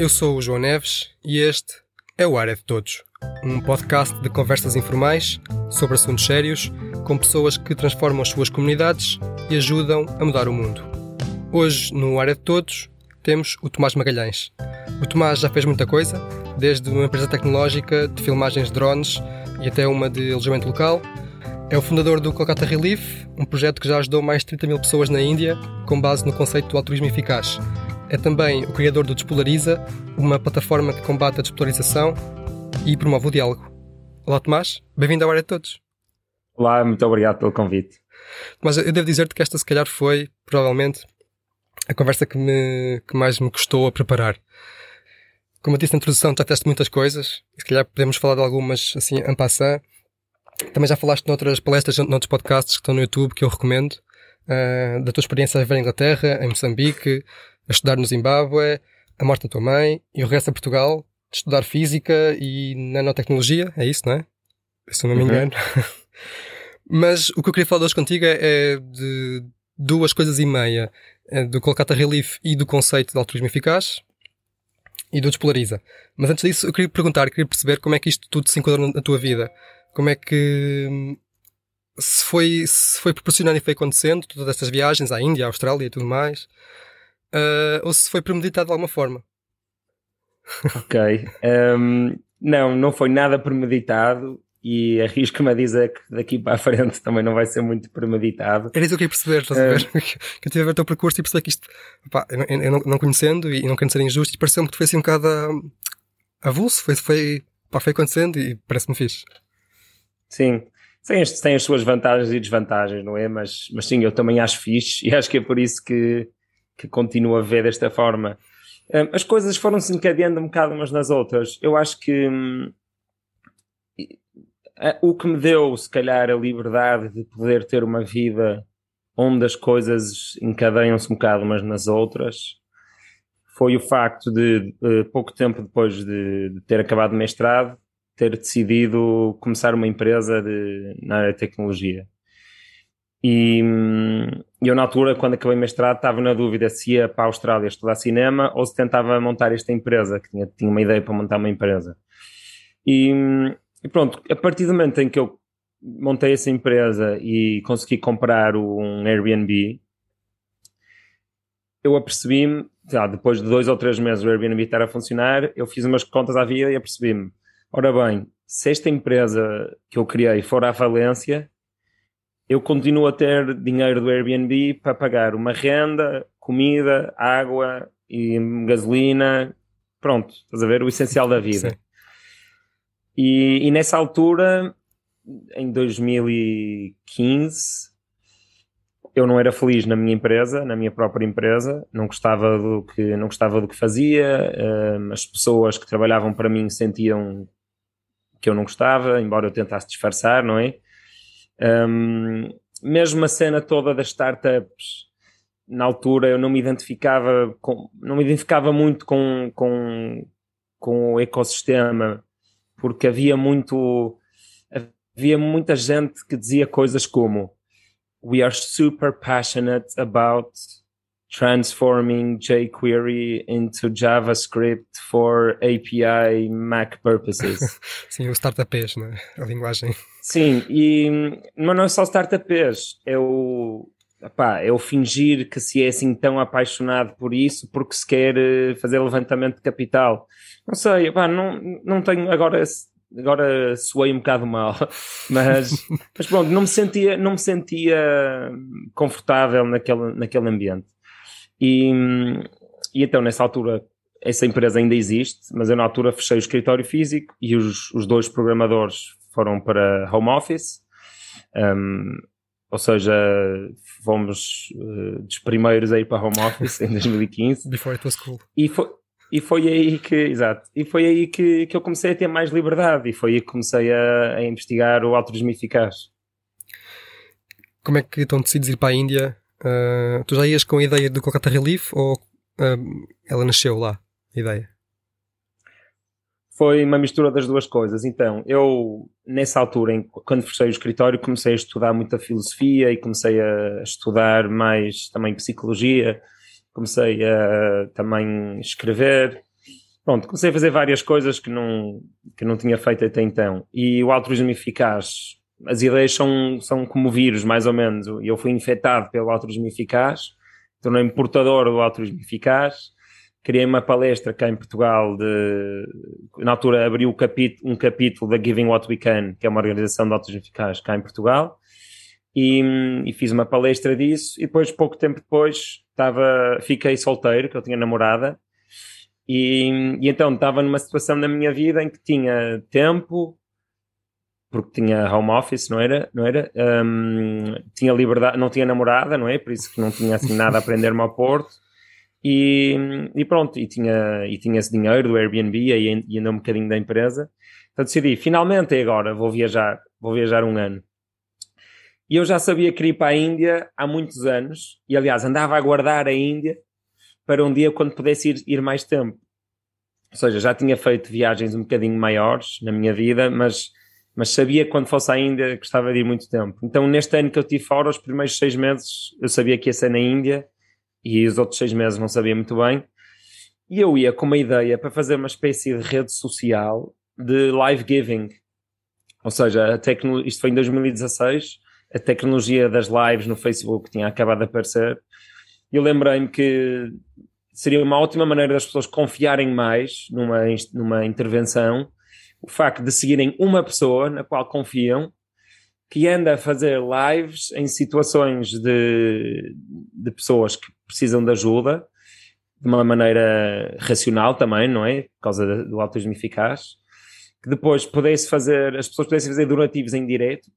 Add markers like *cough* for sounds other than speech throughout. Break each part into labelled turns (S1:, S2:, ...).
S1: Eu sou o João Neves e este é o Área de Todos, um podcast de conversas informais sobre assuntos sérios com pessoas que transformam as suas comunidades e ajudam a mudar o mundo. Hoje, no Área de Todos, temos o Tomás Magalhães. O Tomás já fez muita coisa, desde uma empresa tecnológica de filmagens de drones e até uma de alojamento local. É o fundador do Kolkata Relief, um projeto que já ajudou mais de 30 mil pessoas na Índia, com base no conceito do altruísmo eficaz. É também o criador do Despolariza, uma plataforma que combate a despolarização e promove o diálogo. Olá, Tomás. Bem-vindo à Área de Todos.
S2: Olá, muito obrigado pelo convite.
S1: Mas eu devo dizer-te que esta, se calhar, foi, provavelmente, a conversa que, me, que mais me custou a preparar. Como eu disse na introdução, já teste muitas coisas. Se calhar podemos falar de algumas, assim, en passant. Também já falaste noutras palestras, noutros podcasts que estão no YouTube, que eu recomendo. Uh, da tua experiência a viver em Inglaterra, em Moçambique, a estudar no Zimbábue, a morte da tua mãe e o regresso a Portugal, de estudar física e nanotecnologia, é isso, não é? Se não me uhum. engano. *laughs* Mas o que eu queria falar hoje contigo é de duas coisas e meia, é do Kolkata Relief e do conceito de altruísmo eficaz e do Despolariza. Mas antes disso, eu queria perguntar, queria perceber como é que isto tudo se enquadrou na tua vida. Como é que se foi, se foi proporcionando e foi acontecendo, todas estas viagens à Índia, à Austrália e tudo mais uh, ou se foi premeditado de alguma forma.
S2: Ok. Um, não, não foi nada premeditado e arrisco-me a dizer que daqui para a frente também não vai ser muito premeditado.
S1: Era isso que eu queria perceber, estás a ver? *laughs* que eu tive a ver o teu percurso e perceber que isto, pá, eu, eu, eu não, não, conhecendo e não querendo ser injusto, pareceu-me que tu foi assim um bocado avulso, foi, foi, pá, foi acontecendo e parece-me fixe.
S2: Sim, tem as, tem as suas vantagens e desvantagens, não é? Mas, mas sim, eu também acho fixe *laughs* e acho que é por isso que, que continuo a ver desta forma. Hum, as coisas foram se encadeando um bocado umas nas outras. Eu acho que hum, o que me deu, se calhar, a liberdade de poder ter uma vida onde as coisas encadeiam-se um bocado umas nas outras foi o facto de, pouco tempo depois de, de, ter acabado o mestrado, ter decidido começar uma empresa de, na área de tecnologia. E hum, eu, na altura, quando acabei o mestrado, estava na dúvida se ia para a Austrália estudar cinema ou se tentava montar esta empresa, que tinha, tinha uma ideia para montar uma empresa. E, hum, e, pronto, a partir do momento em que eu montei essa empresa e consegui comprar um Airbnb, eu apercebi-me, depois de dois ou três meses o Airbnb estar a funcionar, eu fiz umas contas à vida e apercebi-me, ora bem, se esta empresa que eu criei for à falência, eu continuo a ter dinheiro do Airbnb para pagar uma renda, comida, água e gasolina. Pronto, estás a ver? O essencial da vida. E, e, nessa altura, em 2015, eu não era feliz na minha empresa, na minha própria empresa, não gostava do que, não gostava do que fazia, um, as pessoas que trabalhavam para mim sentiam que eu não gostava, embora eu tentasse disfarçar, não é? Um, mesmo a cena toda das startups, na altura eu não me identificava com, não me identificava muito com, com, com o ecossistema, porque havia muito havia muita gente que dizia coisas como We are super passionate about transforming jQuery into JavaScript for API Mac purposes. *laughs*
S1: Sim, o startupês, né? a linguagem.
S2: Sim, e, mas não é só startupês, é o, epá, é o fingir que se é assim tão apaixonado por isso porque se quer eh, fazer levantamento de capital. Não sei, epá, não, não tenho agora agora soei um bocado mal, *laughs* mas, mas pronto, não me sentia, não me sentia confortável naquele, naquele ambiente. E, e então, nessa altura, essa empresa ainda existe, mas eu na altura fechei o escritório físico e os, os dois programadores foram para home office. Um, ou seja, fomos uh, dos primeiros a ir para home office em 2015.
S1: Before it was cool.
S2: E foi, e foi aí que, exato, e foi aí que, que eu comecei a ter mais liberdade e foi aí que comecei a, a investigar o altruísmo eficaz.
S1: Como é que estão decididos ir para a Índia Uh, tu já ias com a ideia do Kolkata Relief ou uh, ela nasceu lá, a ideia?
S2: Foi uma mistura das duas coisas. Então, eu, nessa altura, em, quando fechei o escritório, comecei a estudar muita filosofia e comecei a estudar mais também psicologia, comecei a também escrever pronto, comecei a fazer várias coisas que não, que não tinha feito até então. E o altruísmo eficaz, as ideias são, são como vírus, mais ou menos. Eu fui infectado pelo altruísmo eficaz, tornei-me portador do altruísmo eficaz. Criei uma palestra cá em Portugal de, na altura abri um capítulo, um capítulo da Giving What We Can, que é uma organização de altruísmo eficaz cá em Portugal. E, e, fiz uma palestra disso e depois, pouco tempo depois, estava, fiquei solteiro, que eu tinha namorada, e, e, então estava numa situação na minha vida em que tinha tempo, porque tinha home office, não era? Não era? Um, tinha liberdade, não tinha namorada, não é? Por isso que não tinha assim nada a *laughs* aprender-me ao Porto. E, e, pronto, e tinha, e tinha esse dinheiro do Airbnb e, e ainda um bocadinho da empresa. Então decidi, finalmente é agora, vou viajar, vou viajar um ano. E eu já sabia que ir para a Índia há muitos anos, e aliás andava a guardar a Índia para um dia quando pudesse ir, ir mais tempo. Ou seja, já tinha feito viagens um bocadinho maiores na minha vida, mas, mas sabia que quando fosse à Índia gostava de ir muito tempo. Então, neste ano que eu tive fora, os primeiros seis meses, eu sabia que ia ser na Índia e os outros seis meses não sabia muito bem. E eu ia com uma ideia para fazer uma espécie de rede social de live giving. Ou seja, a tecno... isto foi em 2016, a tecnologia das lives no Facebook tinha acabado de aparecer eu lembrei-me que seria uma ótima maneira das pessoas confiarem mais numa, numa intervenção o facto de seguirem uma pessoa na qual confiam que anda a fazer lives em situações de, de pessoas que precisam de ajuda de uma maneira racional também, não é? Por causa do autismo eficaz. Que depois pudesse fazer, as pessoas pudessem fazer donativos em direto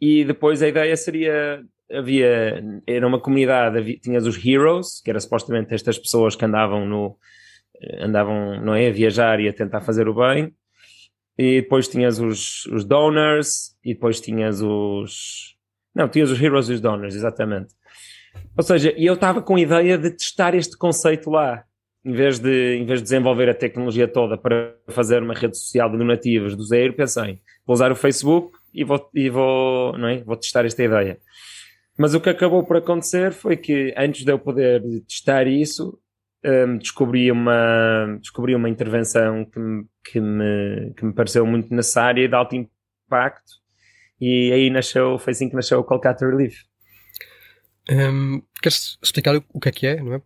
S2: e depois a ideia seria havia, era uma comunidade, havia, tinhas os heroes, que era supostamente estas pessoas que andavam no, andavam, não é, a viajar e a tentar fazer o bem, e depois tinhas os, os donors, e depois tinhas os, não, tinhas os heroes e os donors, exatamente. Ou seja, eu estava com a ideia de testar este conceito lá, em vez de, em vez de desenvolver a tecnologia toda para fazer uma rede social de donativos do zero, pensei, vou usar o Facebook e vou, e vou, não é? vou testar esta ideia. Mas o que acabou por acontecer foi que antes de eu poder testar isso, um, descobri, uma, descobri uma intervenção que me, que, me, que me pareceu muito necessária e de alto impacto, e aí nasceu, foi assim que nasceu o Kolkata Relief.
S1: Um, queres explicar o que é que é, não é?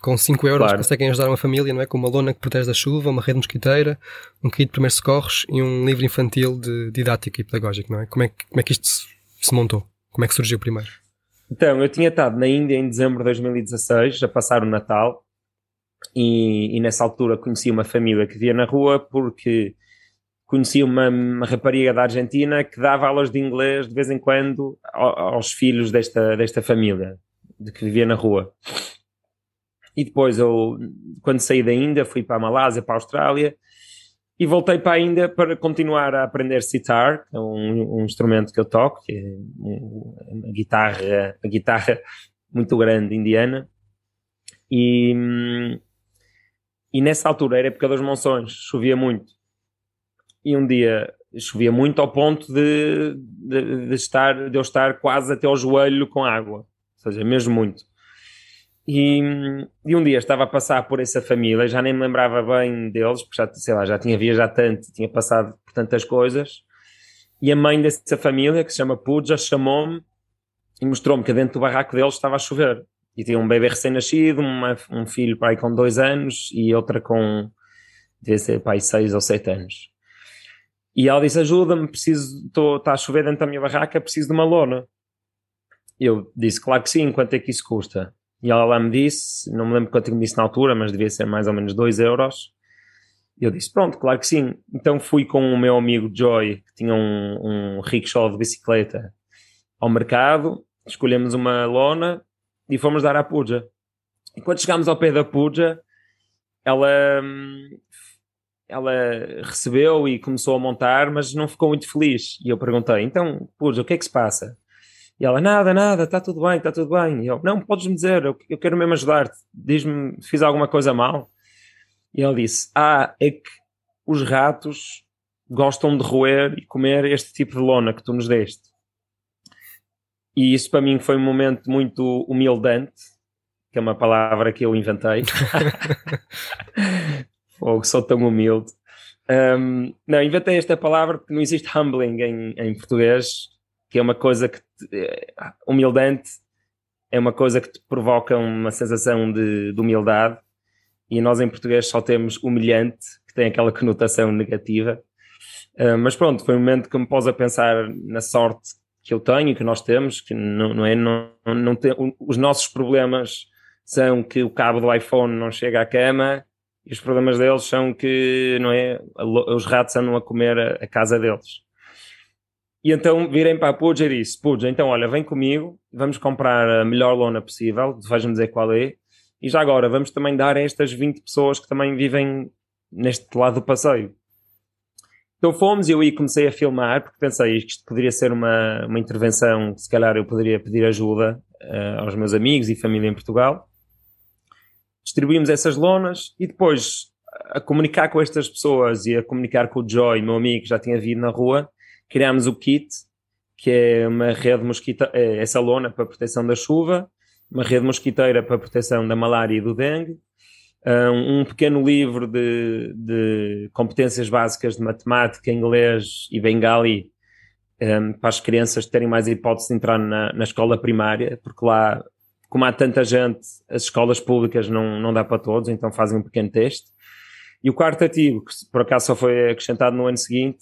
S1: Com 5 euros claro. conseguem ajudar uma família, não é? Com uma lona que protege da chuva, uma rede mosquiteira, um kit de primeiros socorros e um livro infantil de didática e pedagógico, não é? Como é que, como é que isto se, se montou? Como é que surgiu primeiro?
S2: Então, eu tinha estado na Índia em dezembro de 2016, a passar o Natal, e, e nessa altura conheci uma família que via na rua porque conheci uma, uma, rapariga da Argentina que dava aulas de inglês de vez em quando aos filhos desta, desta família, de que vivia na rua. E depois eu, quando saí da Índia, fui para a Malásia, para a Austrália, e voltei para a Índia para continuar a aprender sitar, é um, um instrumento que eu toco, que é uma guitarra, uma guitarra muito grande indiana. E, e nessa altura era época dos monções, chovia muito. E um dia chovia muito ao ponto de, de, de, estar, de eu estar quase até ao joelho com água, ou seja, mesmo muito. E, e, um dia estava a passar por essa família, já nem me lembrava bem deles, porque já, sei lá, já tinha viajado tanto, tinha passado por tantas coisas. E a mãe dessa família, que se chama Puja, chamou-me e mostrou-me que dentro do barraco deles estava a chover. E tinha um bebê recém-nascido, um filho pai com dois anos e outra com, devia ser pai seis ou sete anos. E ela disse: Ajuda-me, preciso, está a chover dentro da minha barraca, preciso de uma lona. Eu disse: Claro que sim, quanto é que isso custa? E ela lá me disse, não me lembro quanto me disse na altura, mas devia ser mais ou menos 2 euros. E eu disse, pronto, claro que sim. Então fui com o meu amigo Joy, que tinha um, um rickshaw de bicicleta, ao mercado, escolhemos uma lona e fomos dar à Puja. E quando chegámos ao pé da Puja, ela, ela recebeu e começou a montar, mas não ficou muito feliz. E eu perguntei, então, Puja, o que é que se passa? E ela, nada, nada, está tudo bem, está tudo bem. E eu, não, podes-me dizer, eu, eu quero mesmo ajudar-te. Diz-me, fiz alguma coisa mal? E ela disse, ah, é que os ratos gostam de roer e comer este tipo de lona que tu nos deste. E isso para mim foi um momento muito humildante, que é uma palavra que eu inventei. *laughs* Fogo, sou tão humilde. Um, não, inventei esta palavra porque não existe humbling em, em português, que é uma coisa que. Te, eh, humildante é uma coisa que te provoca uma sensação de, de humildade, e nós em português só temos humilhante, que tem aquela conotação negativa. Uh, mas pronto, foi um momento que me pôs a pensar na sorte que eu tenho, que nós temos, que não, não é. Não, não tem, os nossos problemas são que o cabo do iPhone não chega à cama e os problemas deles são que, não é, os ratos andam a comer a, a casa deles. E então virem para a Puja e disse, Puja, então olha, vem comigo, vamos comprar a melhor lona possível, vais-me dizer qual é, e já agora vamos também dar a estas 20 pessoas que também vivem neste lado do passeio. Então fomos eu aí comecei a filmar, porque pensei que isto poderia ser uma, uma intervenção, se calhar eu poderia pedir ajuda uh, aos meus amigos e família em Portugal. Distribuímos essas lonas e depois a comunicar com estas pessoas e a comunicar com o Joy, meu amigo que já tinha vindo na rua, criámos o kit, que é uma rede mosquiteira, é essa lona para proteção da chuva, uma rede mosquiteira para proteção da malária e do dengue, um pequeno livro de, de competências básicas de matemática, inglês e bengali um, para as crianças terem mais hipótese de entrar na, na escola primária, porque lá como há tanta gente, as escolas públicas não, não dá para todos, então fazem um pequeno teste. E o quarto artigo, que por acaso só foi acrescentado no ano seguinte,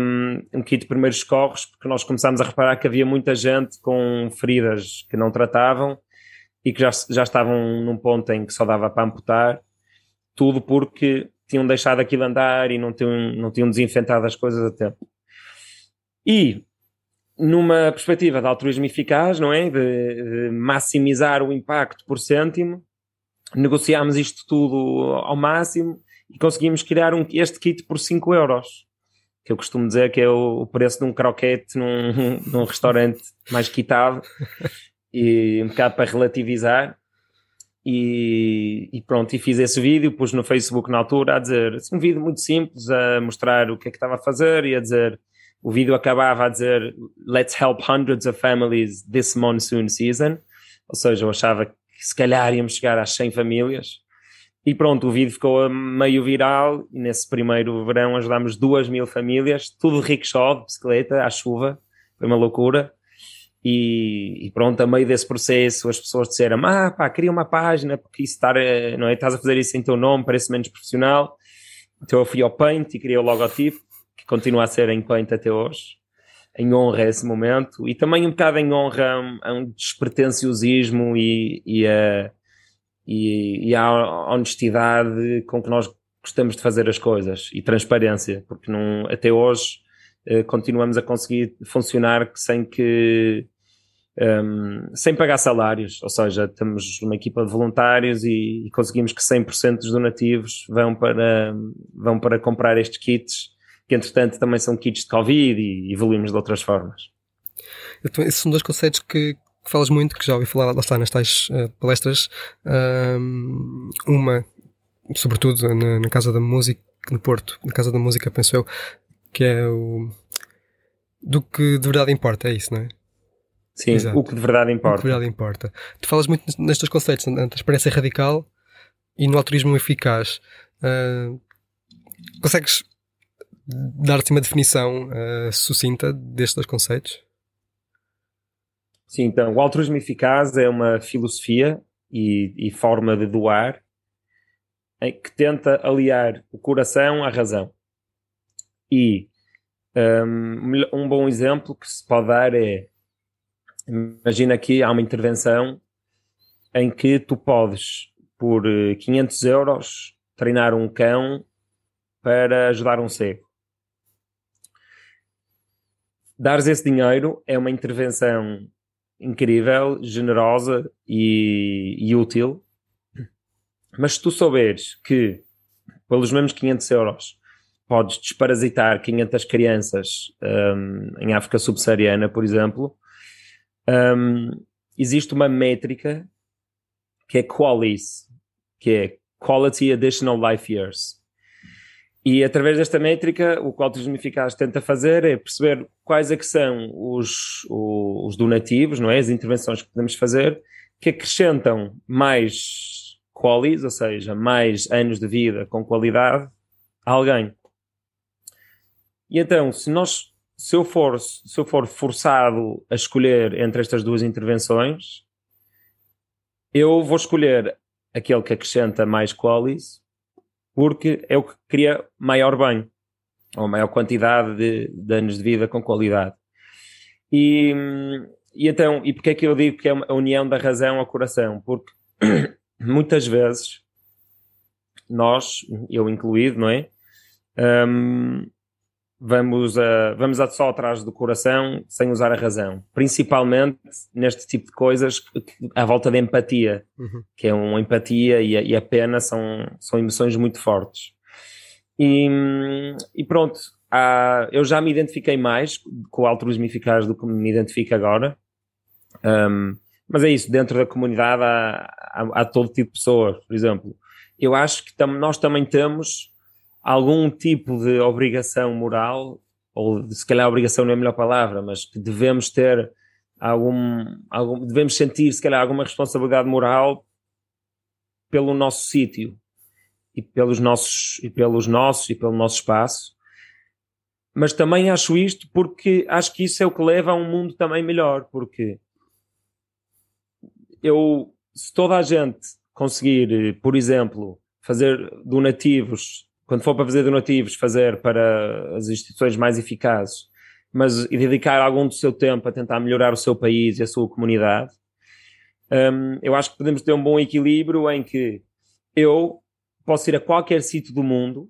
S2: um, um kit de primeiros socorros, porque nós começámos a reparar que havia muita gente com feridas que não tratavam e que já, já estavam num ponto em que só dava para amputar, tudo porque tinham deixado aquilo andar e não tinham, não tinham desinfetado as coisas a tempo. E numa perspectiva de altruísmo eficaz, não é? De, de maximizar o impacto por cêntimo, negociámos isto tudo ao máximo e conseguimos criar um, este kit por 5 euros. Que eu costumo dizer que é o, preço de um croquete num, *laughs* num restaurante mais quitado e um bocado para relativizar. E, e, pronto, e fiz esse vídeo, pus no Facebook na altura a dizer, assim, um vídeo muito simples, a mostrar o que é que estava a fazer e a dizer o vídeo acabava a dizer Let's help hundreds of families this monsoon season. Ou seja, eu achava que se calhar íamos chegar às 100 famílias. E pronto, o vídeo ficou meio viral e nesse primeiro verão ajudámos duas mil famílias, tudo rickshaw, de bicicleta, à chuva. Foi uma loucura. E, e, pronto, a meio desse processo as pessoas disseram ah pá, cria uma página porque isso estar, eh, não é, estás a fazer isso em teu nome, parece menos profissional. Então eu fui ao Paint e criei o logotipo que continua a ser em Paint até hoje, em honra a esse momento, e também um bocado em honra a um, despretensiosismo e, e, a, e, e a honestidade com que nós gostamos de fazer as coisas, e transparência, porque não, até hoje eh, continuamos a conseguir funcionar sem que um, sem pagar salários, ou seja, temos uma equipa de voluntários e, e conseguimos que 100% dos donativos vão para, vão para comprar estes kits que entretanto também são kits de Covid e evoluímos de outras formas.
S1: Então, esses são dois conceitos que, que falas muito, que já ouvi falar, lá está, nas tais uh, palestras. Um, uma, sobretudo na, na, Casa da Música, no Porto, na Casa da Música, penso eu, que é o. Do que de verdade importa, é isso, não é?
S2: Sim, Exato. o que de verdade importa.
S1: O que de verdade importa. Tu falas muito nestes conceitos, na transparência radical e no altruísmo eficaz. Uh, consegues dar-te uma definição uh, sucinta destes dois conceitos?
S2: Sim, então, o altruísmo eficaz é uma filosofia e, e forma de doar que tenta aliar o coração à razão. E um, um bom exemplo que se pode dar é imagina que há uma intervenção em que tu podes, por 500 eh, euros, treinar um cão para ajudar um cego dares esse dinheiro é uma intervenção incrível, generosa e, e, útil. Mas se tu souberes que pelos mesmos 500 euros podes desparasitar 500 crianças um, em África subsaariana, por exemplo, um, existe uma métrica que é QALYS, que é Quality Additional Life Years. E através desta métrica, o que o Altruísmo Eficaz tenta fazer é perceber quais é que são os, os donativos, não é? as intervenções que podemos fazer, que acrescentam mais qualis, ou seja, mais anos de vida com qualidade a alguém. E então, se nós se eu for se eu for forçado a escolher entre estas duas intervenções, eu vou escolher aquele que acrescenta mais qualis, porque é o que cria maior bem, ou maior quantidade de, de anos de vida com qualidade. E, e então, e porque é que eu digo que é a união da razão ao coração? Porque *clears throat* muitas vezes nós, eu incluído, não é? Um, vamos, a, vamos a só atrás do coração sem usar a razão. Principalmente neste tipo de coisas à volta da empatia, uhum. que é uma empatia e a, e a, pena são, são emoções muito fortes. E, e pronto, há, eu já me identifiquei mais com o altruísmo eficaz do que me identifico agora. Um, mas é isso, dentro da comunidade há, há, há, todo tipo de pessoas, por exemplo. Eu acho que tam, nós também temos algum tipo de obrigação moral, ou se calhar obrigação não é a melhor palavra, mas que devemos ter algum, algum devemos sentir se calhar alguma responsabilidade moral pelo nosso sítio e pelos nossos e pelos nossos e pelo nosso espaço. Mas também acho isto porque acho que isso é o que leva a um mundo também melhor, porque eu se toda a gente conseguir, por exemplo, fazer donativos quando for para fazer donativos, fazer para as instituições mais eficazes, mas e dedicar algum do seu tempo a tentar melhorar o seu país e a sua comunidade, um, eu acho que podemos ter um bom equilíbrio em que eu posso ir a qualquer sítio do mundo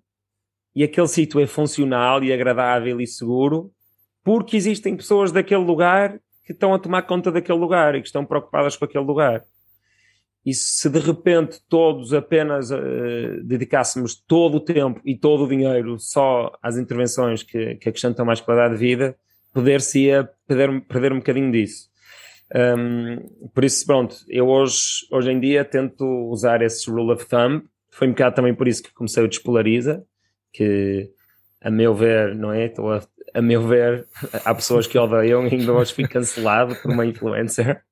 S2: e aquele sítio é funcional e agradável e seguro porque existem pessoas daquele lugar que estão a tomar conta daquele lugar e que estão preocupadas com aquele lugar. E se de repente todos apenas uh, dedicássemos todo o tempo e todo o dinheiro só às intervenções que, que acrescentam mais qualidade de vida, poder-se-ia perder, perder um bocadinho disso. Um, por isso, pronto, eu hoje, hoje em dia tento usar esse rule of thumb. Foi um bocado também por isso que comecei o Despolariza, que a meu ver, não é? Estou a, a meu ver, *laughs* há pessoas que odeiam e ainda hoje fui cancelado por uma influencer.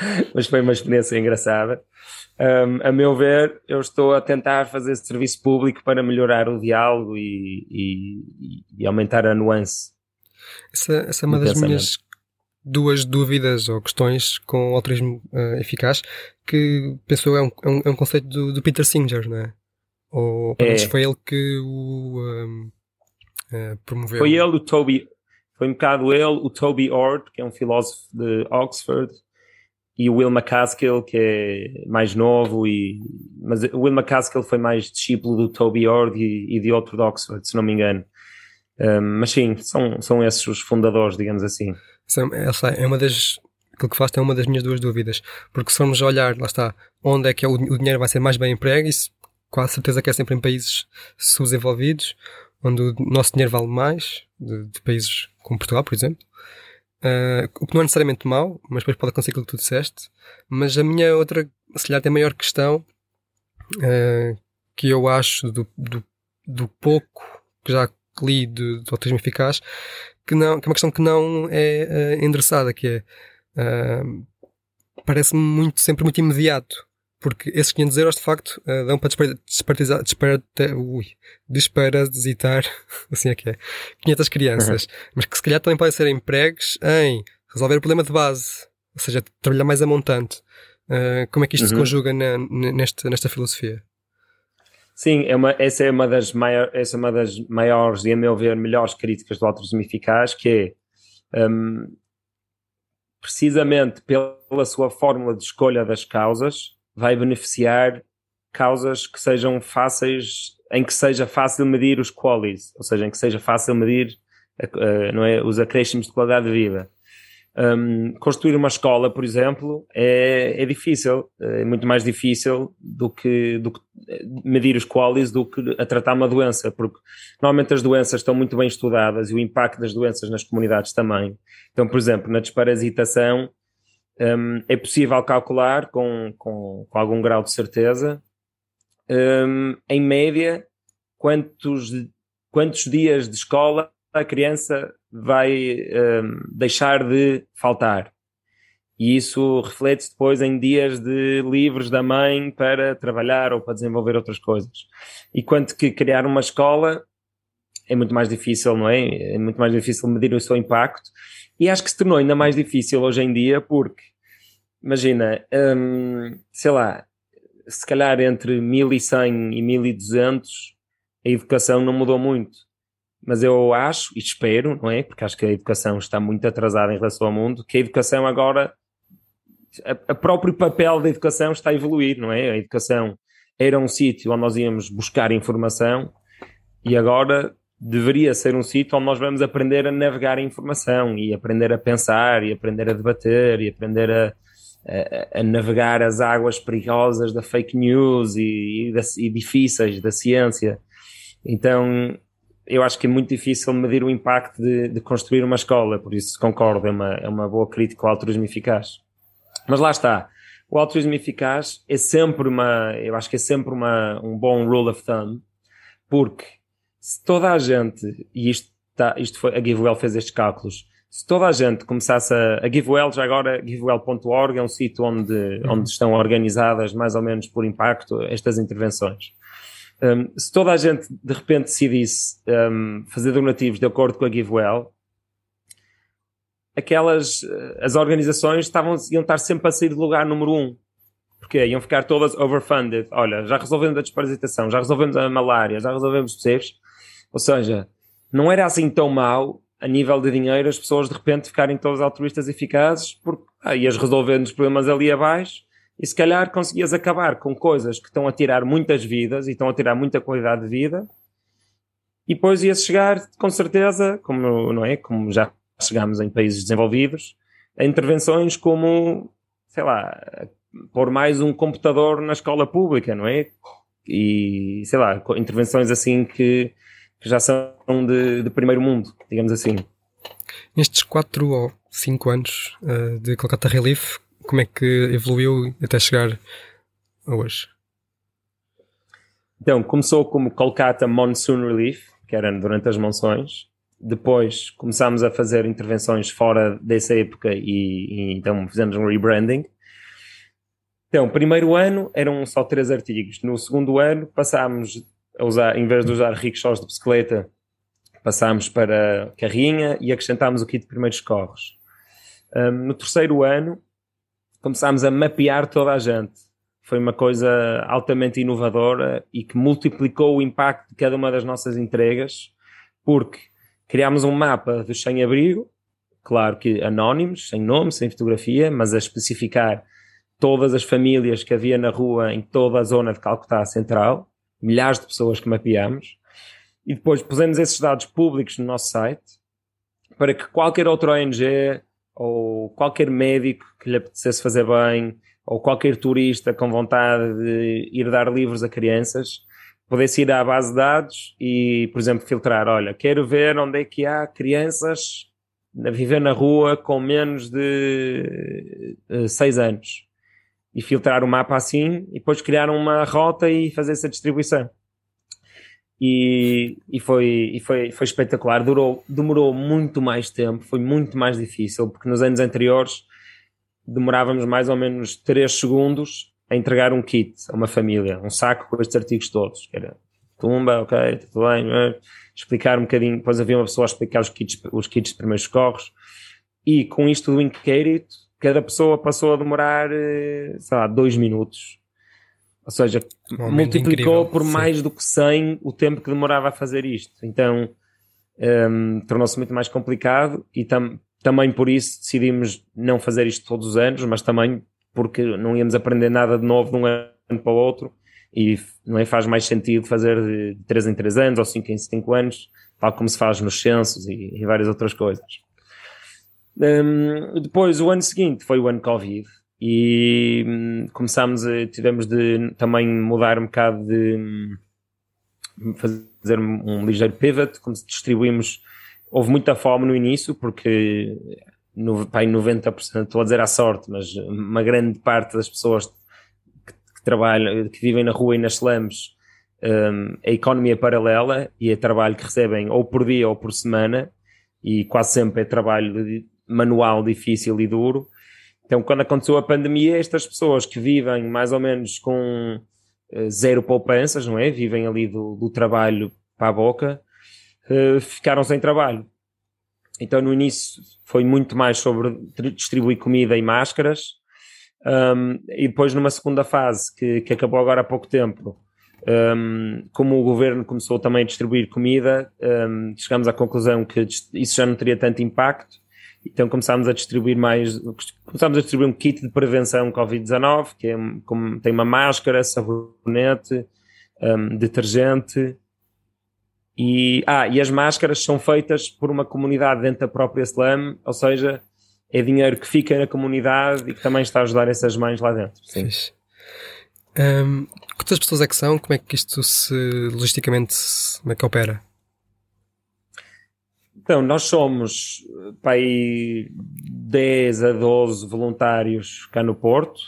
S2: *laughs* mas foi uma experiência engraçada. Um, a meu ver, eu estou a tentar fazer esse serviço público para melhorar o diálogo e, e, e aumentar a nuance.
S1: Essa, essa é uma das minhas duas dúvidas ou questões com o altruísmo uh, eficaz, que penso é um, é um, é um conceito do, do, Peter Singer, não é? Ou pelo menos é. foi ele que o um, uh, eh, promoveu.
S2: Foi ele, o Toby, foi um bocado ele, o Toby Ord, que é um filósofo de Oxford, e o Will McCaskill, que é mais novo, e, mas o Will McCaskill foi mais discípulo do Toby Ord e, e de outro de Oxford, se não me engano. Um, mas sim, são, são esses os fundadores, digamos assim.
S1: Essa é uma das. Aquilo que faz é uma das minhas duas dúvidas. Porque se formos olhar, lá está, onde é que é o, o dinheiro vai ser mais bem emprego, isso quase certeza que é sempre em países subdesenvolvidos, onde o nosso dinheiro vale mais, de, de países como Portugal, por exemplo. Uh, o que não é necessariamente mau, mas depois pode acontecer aquilo que tu disseste. Mas a minha outra, se calhar, tem maior questão uh, que eu acho do, do, do, pouco que já li do, autismo eficaz, que, não, que é uma questão que não é uh, endereçada, que é parece-me muito, sempre muito imediato porque esses 500 euros de facto uh, dão para desparatizar, desparasitar, *laughs* assim é que é, 500 crianças, uhum. mas que se calhar também podem ser empregos em resolver o problema de base, ou seja, trabalhar mais a montante. Uh, como é que isto uhum. se conjuga na, nesta, nesta filosofia?
S2: Sim, é uma, essa, é uma das maior, essa é uma das maiores e, a meu ver, melhores críticas do altruísmo eficaz, que é um, precisamente pela sua fórmula de escolha das causas, vai beneficiar causas que sejam fáceis, em que seja fácil medir os qualis, ou seja, em que seja fácil medir uh, não é, os acréscimos de qualidade de vida. Um, construir uma escola, por exemplo, é, é difícil, é muito mais difícil do que, do que medir os qualis do que a tratar uma doença, porque normalmente as doenças estão muito bem estudadas e o impacto das doenças nas comunidades também. Então, por exemplo, na desparasitação, um, é possível calcular com, com, com, algum grau de certeza, um, em média, quantos, quantos dias de escola a criança vai um, deixar de faltar. e isso reflete-se depois em dias de livros da mãe para trabalhar ou para desenvolver outras coisas. E quanto que criar uma escola é muito mais difícil, não é? É muito mais difícil medir o seu impacto. E acho que se tornou ainda mais difícil hoje em dia porque, imagina, hum, sei lá, se calhar entre 1100 e 1200 a educação não mudou muito. Mas eu acho e espero, não é? Porque acho que a educação está muito atrasada em relação ao mundo, que a educação agora, o próprio papel da educação está a evoluir, não é? A educação era um sítio onde nós íamos buscar informação e agora deveria ser um sítio onde nós vamos aprender a navegar a informação e aprender a pensar e aprender a debater e aprender a, a, a navegar as águas perigosas da fake news e, e, da, e difíceis da ciência. Então, eu acho que é muito difícil medir o impacto de, de construir uma escola, por isso concordo, é uma, é uma boa crítica ao altruísmo eficaz. Mas lá está, o altruísmo eficaz é sempre uma, eu acho que é sempre uma, um bom rule of thumb, porque se toda a gente, e isto, tá, isto foi, a GiveWell fez estes cálculos, se toda a gente começasse a, a GiveWell, já agora, givewell.org é um sítio onde, uhum. onde estão organizadas mais ou menos por impacto estas intervenções. Um, se toda a gente de repente decidisse um, fazer donativos de acordo com a GiveWell, aquelas, eh, as organizações estavam, iam estar sempre a sair do lugar número um. Porque iam ficar todas overfunded. Olha, já resolvemos a desparasitação, já resolvemos a malária, já resolvemos percebes? Ou seja, não era assim tão mal a nível de dinheiro as pessoas de repente ficarem todas altruístas eficazes porque ah, ias resolvendo os problemas ali abaixo e se calhar conseguias acabar com coisas que estão a tirar muitas vidas e estão a tirar muita qualidade de vida e depois ias chegar com certeza, como não é, como já chegamos em países desenvolvidos, a intervenções como, sei lá, pôr mais um computador na escola pública, não é? E, sei lá, intervenções assim que, que já são de, de, primeiro mundo, digamos assim.
S1: Nestes 4 ou 5 anos uh, de Calcutta Relief, como é que evoluiu até chegar a hoje?
S2: Então, começou como Kolkata Monsoon Relief, que era durante as monções. Depois começámos a fazer intervenções fora dessa época e, e então fizemos um rebranding. Então, primeiro ano eram só três artigos. No segundo ano passámos usar, em vez de usar rickshaws de bicicleta, passámos para carrinha e acrescentámos o kit de primeiros corros. Um, no terceiro ano começámos a mapear toda a gente. Foi uma coisa altamente inovadora e que multiplicou o impacto de cada uma das nossas entregas, porque criámos um mapa dos sem-abrigo, claro que anónimos, sem nome, sem fotografia, mas a especificar todas as famílias que havia na rua em toda a zona de Calcutá Central, milhares de pessoas que mapeámos, e depois pusemos esses dados públicos no nosso site para que qualquer outra ONG ou qualquer médico que lhe apetecesse fazer bem, ou qualquer turista com vontade de ir dar livros a crianças, pudesse ir à base de dados e, por exemplo, filtrar: olha, quero ver onde é que há crianças a viver na rua com menos de 6 uh, anos. E filtrar o mapa assim, e depois criar uma rota e fazer essa distribuição e, e, foi, e foi, foi espetacular. Durou, demorou muito mais tempo, foi muito mais difícil, porque nos anos anteriores demorávamos mais ou menos 3 segundos a entregar um kit a uma família, um saco com estes artigos todos. Era tumba, ok, tudo bem, é? explicar um bocadinho, depois havia uma pessoa a explicar os kits, os kits de primeiros socorros, e com isto do inquérito, cada pessoa passou a demorar, eh, sei lá, dois minutos ou seja, um multiplicou incrível. por mais Sim. do que 100 o tempo que demorava a fazer isto. Então um, tornou-se muito mais complicado e tam, também por isso decidimos não fazer isto todos os anos, mas também porque não íamos aprender nada de novo de um ano para o outro e não é, faz mais sentido fazer de 3 em 3 anos ou 5 em 5 anos, tal como se faz nos censos e, e várias outras coisas. Um, depois, o ano seguinte foi o ano Covid e hum, começámos a, tivemos de também mudar um bocado de hum, fazer um, um ligeiro pivot, como se distribuímos, houve muita fome no início, porque no, pá, 90%, estou a dizer à sorte, mas uma grande parte das pessoas que, que trabalham, que vivem na rua e nas slums, um, a economia é paralela e é trabalho que recebem ou por dia ou por semana, e quase sempre é trabalho manual difícil e duro, Então, quando aconteceu a pandemia, estas pessoas que vivem mais ou menos com uh, zero poupanças, não é? Vivem ali do, do trabalho para a boca, uh, ficaram sem trabalho. Então, no início, foi muito mais sobre distribuir comida e máscaras. Um, e depois, numa segunda fase, que, que acabou agora há pouco tempo, um, como o governo começou também a distribuir comida, um, chegamos à conclusão que isso já não teria tanto impacto, então começámos a distribuir mais, começámos a distribuir um kit de prevenção Covid-19, que é, como, tem uma máscara, sabonete, um, detergente, e, ah, e as máscaras são feitas por uma comunidade dentro da própria Slam, ou seja, é dinheiro que fica na comunidade e que também está a ajudar essas mães lá dentro. Sim.
S1: Um, quantas pessoas é que são? Como é que isto se logisticamente como é que opera?
S2: Então, nós somos para aí 10 a 12 voluntários cá no Porto,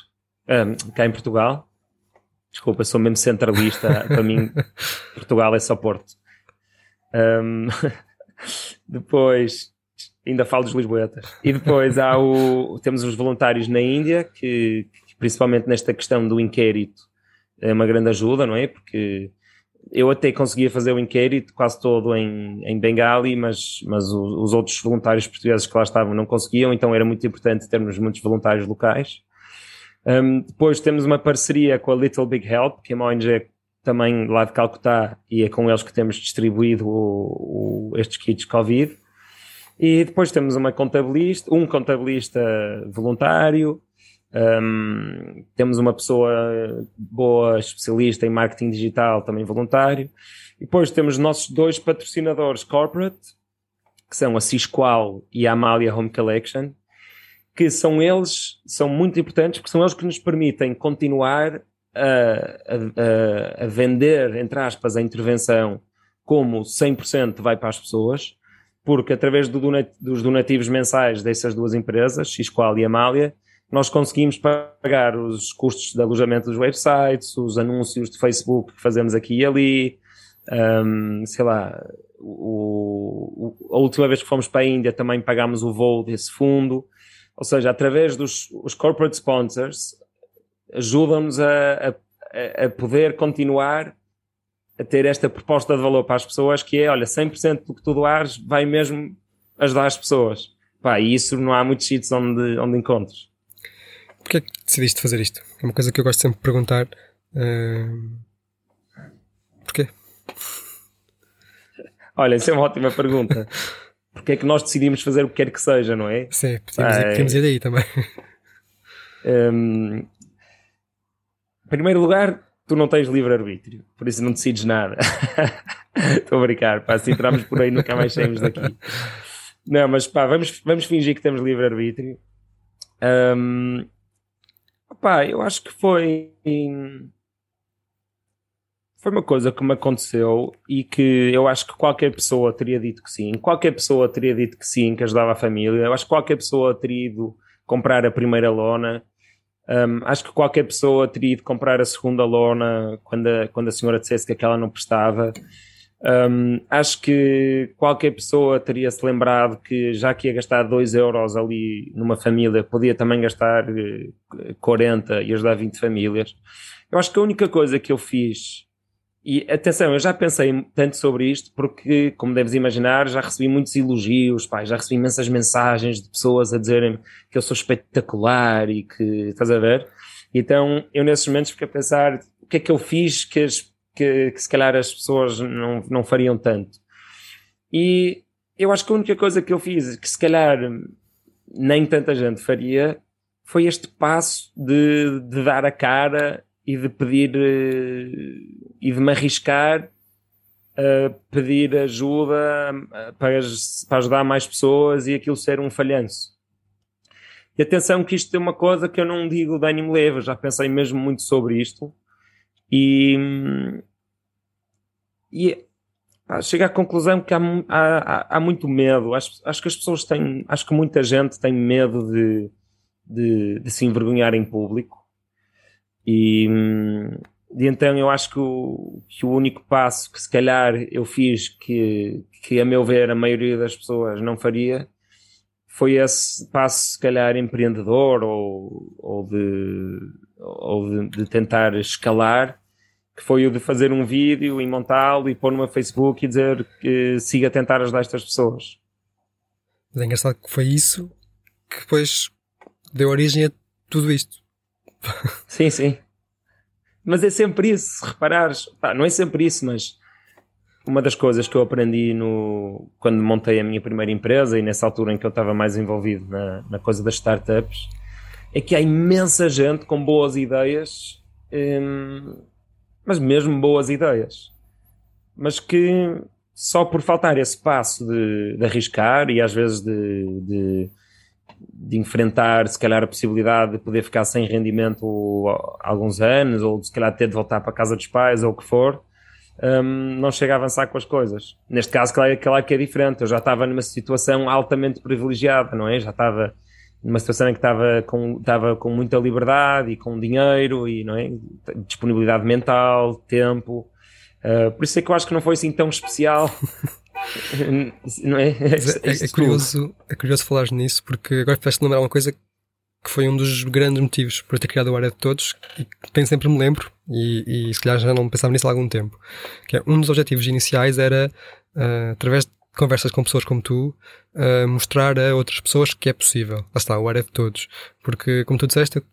S2: um, cá em Portugal. Desculpa, sou mesmo centralista. *laughs* para mim, Portugal é só Porto. Um, *laughs* depois, ainda falo dos Lisboetas. E depois há o, temos os voluntários na Índia, que, que principalmente nesta questão do inquérito é uma grande ajuda, não é? Porque eu até conseguia fazer o inquérito quase todo em, em Bengali, mas, mas os, os outros voluntários portugueses que lá estavam não conseguiam, então era muito importante termos muitos voluntários locais. Um, depois temos uma parceria com a Little Big Help, que é uma ONG também lá de Calcutá, e é com eles que temos distribuído o, o, estes kits Covid. E depois temos uma contabilista, um contabilista voluntário, um, temos uma pessoa boa, especialista em marketing digital, também voluntário. E depois temos nossos dois patrocinadores corporate, que são a Cisqual e a Amália Home Collection, que são eles, são muito importantes, porque são eles que nos permitem continuar a, a, a vender, entre aspas, a intervenção como 100% vai para as pessoas, porque através do donat dos donativos mensais dessas duas empresas, Xqual e Amália, nós conseguimos pagar os custos de alojamento dos websites, os anúncios de Facebook que fazemos aqui e ali, um, sei lá, o, o, a última vez que fomos para a Índia também pagámos o voo desse fundo, ou seja, através dos os corporate sponsors, ajudam-nos a, a, a, poder continuar a ter esta proposta de valor para as pessoas que é, olha, 100% do que tu doares vai mesmo ajudar as pessoas. Pá, e isso não há muitos sítios onde, onde encontros.
S1: Porquê é que decidiste fazer isto? É uma coisa que eu gosto sempre de perguntar. Uh... Porquê?
S2: Olha, isso é uma ótima pergunta. *laughs* Porquê é que nós decidimos fazer o que quer que seja, não é?
S1: Sim, podemos, ir, podemos ir daí também.
S2: Um, primeiro lugar, tu não tens livre-arbítrio, por isso não decides nada. *laughs* Estou a brincar, pá, se entrarmos por aí nunca mais saímos daqui. Não, mas pá, vamos, vamos fingir que temos livre-arbítrio. Um, pá, eu acho que foi. Foi uma coisa que me aconteceu e que eu acho que qualquer pessoa teria dito que sim. Qualquer pessoa teria dito que sim, que ajudava a família. Eu acho que qualquer pessoa teria ido comprar a primeira lona um, acho que qualquer pessoa teria ido comprar a segunda lona quando a, quando a senhora dissesse que aquela não prestava. Um, acho que qualquer pessoa teria se lembrado que já que ia gastar 2 euros ali numa família, podia também gastar 40 eh, e ajudar 20 famílias. Eu acho que a única coisa que eu fiz e atenção, eu já pensei tanto sobre isto porque, como deves imaginar, já recebi muitos elogios, pá, já recebi imensas mensagens de pessoas a dizerem que eu sou espetacular e que estás a ver. Então eu nesses momentos fiquei a pensar o que é que eu fiz que, as, que, que se calhar as pessoas não, não fariam tanto. E eu acho que a única coisa que eu fiz que se calhar nem tanta gente faria foi este passo de, de dar a cara e de pedir uh, e de me arriscar a pedir ajuda para, para ajudar mais pessoas e aquilo ser um falhanço. E atenção que isto é uma coisa que eu não digo de ânimo leve, já pensei mesmo muito sobre isto e, e chego à conclusão que há, há, há muito medo. Acho, acho, que as pessoas têm, acho que muita gente tem medo de, de, de se envergonhar em público e, e então eu acho que o, que o único passo que se calhar eu fiz que, que a meu ver a maioria das pessoas não faria foi esse passo, se calhar, empreendedor ou, ou, de, ou de, de tentar escalar, que foi o de fazer um vídeo e montá-lo e pôr no meu Facebook e dizer que siga a tentar ajudar estas pessoas.
S1: Mas é engraçado que foi isso que depois deu origem a tudo isto. *laughs*
S2: Sim, sim. Mas é sempre isso, se reparares, pá, não é sempre isso, mas uma das coisas que eu aprendi no, quando montei a minha primeira empresa e nessa altura em que eu estava mais envolvido na, na coisa das startups é que há imensa gente com boas ideias, hum, mas mesmo boas ideias, mas que só por faltar esse passo de, de arriscar e às vezes de, de, de, enfrentar, se calhar, a possibilidade de poder ficar sem rendimento alguns anos ou se calhar ter de voltar para a casa dos pais ou o que for um, não chega a avançar com as coisas. Neste caso, claro, claro que é diferente. Eu já estava numa situação altamente privilegiada, não é? Já estava numa situação em que estava com, estava com muita liberdade e com dinheiro e não é? disponibilidade mental, tempo. Uh, por isso é que eu acho que não foi assim tão especial. *laughs* não é?
S1: É, é, curioso, é curioso falar nisso porque agora fizeste lembrar uma coisa que foi um dos grandes motivos por ter criado o Área de Todos e que sempre me lembro e, e se calhar já não pensava nisso há algum tempo. Que é, um dos objetivos iniciais era, uh, através de conversas com pessoas como tu, uh, mostrar a outras pessoas que é possível. Lá está, o Área de Todos. Porque, como tu disseste, eu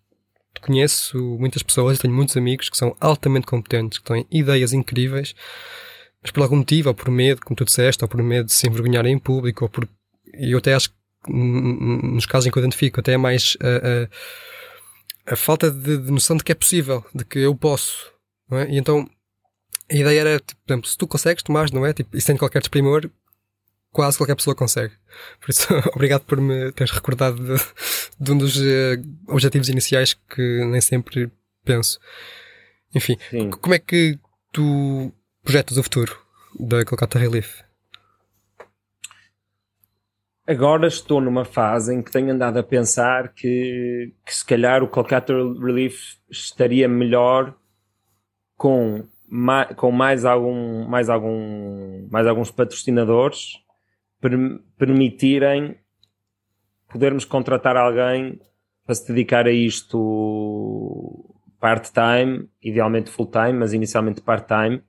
S1: conheço muitas pessoas, tenho muitos amigos que são altamente competentes, que têm ideias incríveis, mas por algum motivo, ou por medo, como tu disseste, ou por medo de se envergonharem em público, ou por. E eu até acho que nos casos em que eu identifico, até é mais a, a, falta de, de, noção de que é possível, de que eu posso. É? E então a ideia era, tipo, por exemplo, se tu consegues, tu mais, não é? Tipo, e sem qualquer desprimor, quase qualquer pessoa consegue. Por isso, *laughs* obrigado por me teres recordado de, de um dos uh, objetivos iniciais que nem sempre penso. Enfim, Sim. como é que tu projetas o futuro da Calcutta Relief?
S2: Agora estou numa fase em que tenho andado a pensar que, que se calhar o Kolkata Relief estaria melhor com, ma, com mais, algum, mais, algum, mais alguns patrocinadores per, permitirem podermos contratar alguém para se dedicar a isto part-time, idealmente full-time, mas inicialmente part-time,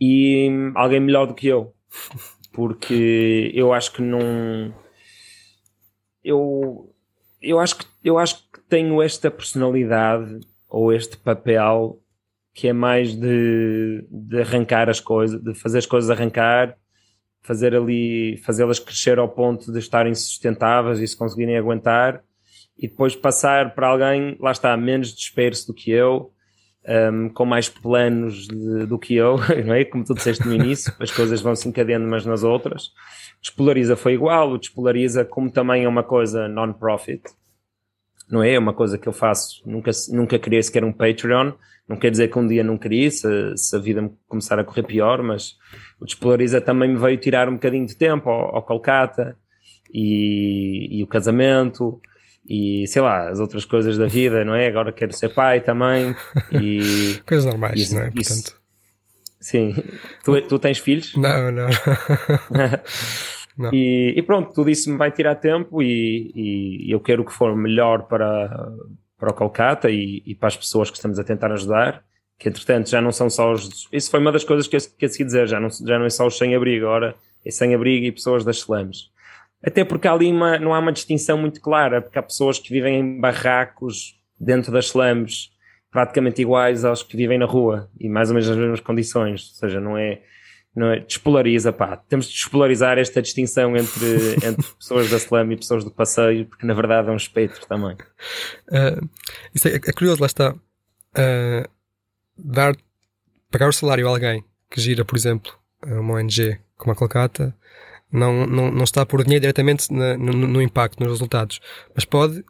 S2: e alguém melhor do que eu *laughs* porque eu acho que não. Eu, eu, acho que, eu acho que tenho esta personalidade ou este papel que é mais de, de arrancar as coisas, de fazer as coisas arrancar, fazer ali, fazê-las crescer ao ponto de estarem sustentáveis e se conseguirem aguentar, e depois passar para alguém, lá está, menos disperso do que eu, um, com mais planos de, do que eu, *laughs* não é? Como tu disseste no início, as coisas vão se encadeando umas nas outras. Despolariza foi igual, o Despolariza, como também é uma coisa non-profit, não é? É uma coisa que eu faço, nunca, nunca queria sequer um Patreon, não quer dizer que um dia não queria, se, se a vida me começar a correr pior, mas o Despolariza também me veio tirar um bocadinho de tempo ao, ao Kolkata e, e o casamento e sei lá, as outras coisas da vida, não é? Agora quero ser pai também e *laughs*
S1: coisas normais, isso, não é? Isso, Portanto...
S2: Sim, tu, tu tens filhos?
S1: Não, não. *laughs*
S2: não. E, e, pronto, tudo isso me vai tirar tempo e, e, eu quero que for melhor para, para o Kolkata e, e, para as pessoas que estamos a tentar ajudar, que entretanto já não são só os. Isso foi uma das coisas que eu, que eu segui dizer, já não, já não é só os sem-abrigo, agora é sem-abrigo e pessoas das slams. Até porque ali uma, não há uma distinção muito clara, porque há pessoas que vivem em barracos dentro das slums praticamente iguais aos que vivem na rua e mais ou menos nas mesmas condições. Ou seja, não é, não é despolariza, pá. Temos de despolarizar esta distinção entre, *laughs* entre pessoas da slum e pessoas do passeio, porque na verdade é um espectro também.
S1: Uh, isso é, é, curioso, lá está. Uh, dar, pagar o salário a alguém que gira, por exemplo, uma ONG como a Colcata não, não, não está por dinheiro diretamente na, no, no, impacto, nos resultados, mas pode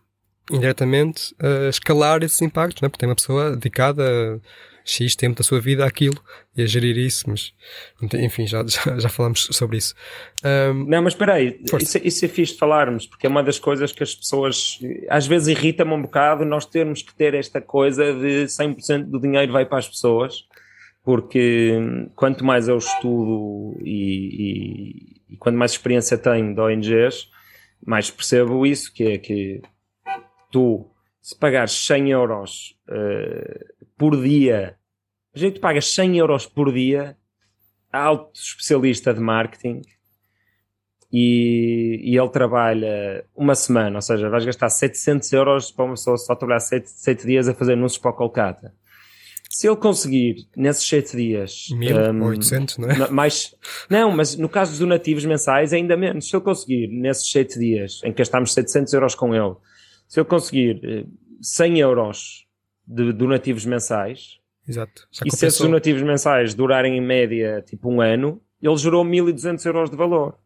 S1: indiretamente uh, escalar esses impactos, né? porque tem uma pessoa dedicada X tempo da sua vida àquilo e a gerir isso, mas enfim, já, já, já falamos sobre isso.
S2: Um, não, mas espera aí, isso, é, isso é fixe de falarmos, porque é uma das coisas que as pessoas às vezes irrita-me um bocado nós termos que ter esta coisa de 100% do dinheiro vai para as pessoas, porque quanto mais eu estudo e, e e quanto mais experiência tenho de ONGs, mas percebo isso, que é que tu, se pagares 100 euros uh, por dia, a gente paga 100 euros por dia a alto especialista de marketing e, e, ele trabalha uma semana, ou seja, vais gastar 700 euros para uma pessoa só trabalhar 7, 7 dias a fazer anúncios para o Colcata. Se ele conseguir, nesses 7 dias...
S1: 1800, um, não é?
S2: Mais, não, mas no caso dos donativos mensais, ainda menos. Se ele conseguir, nesses 7 dias, em que gastámos 700 euros com ele, se ele conseguir 100 eh, euros de donativos mensais,
S1: Exato.
S2: e se esses donativos mensais durarem em média tipo um ano, ele gerou 1200 euros de valor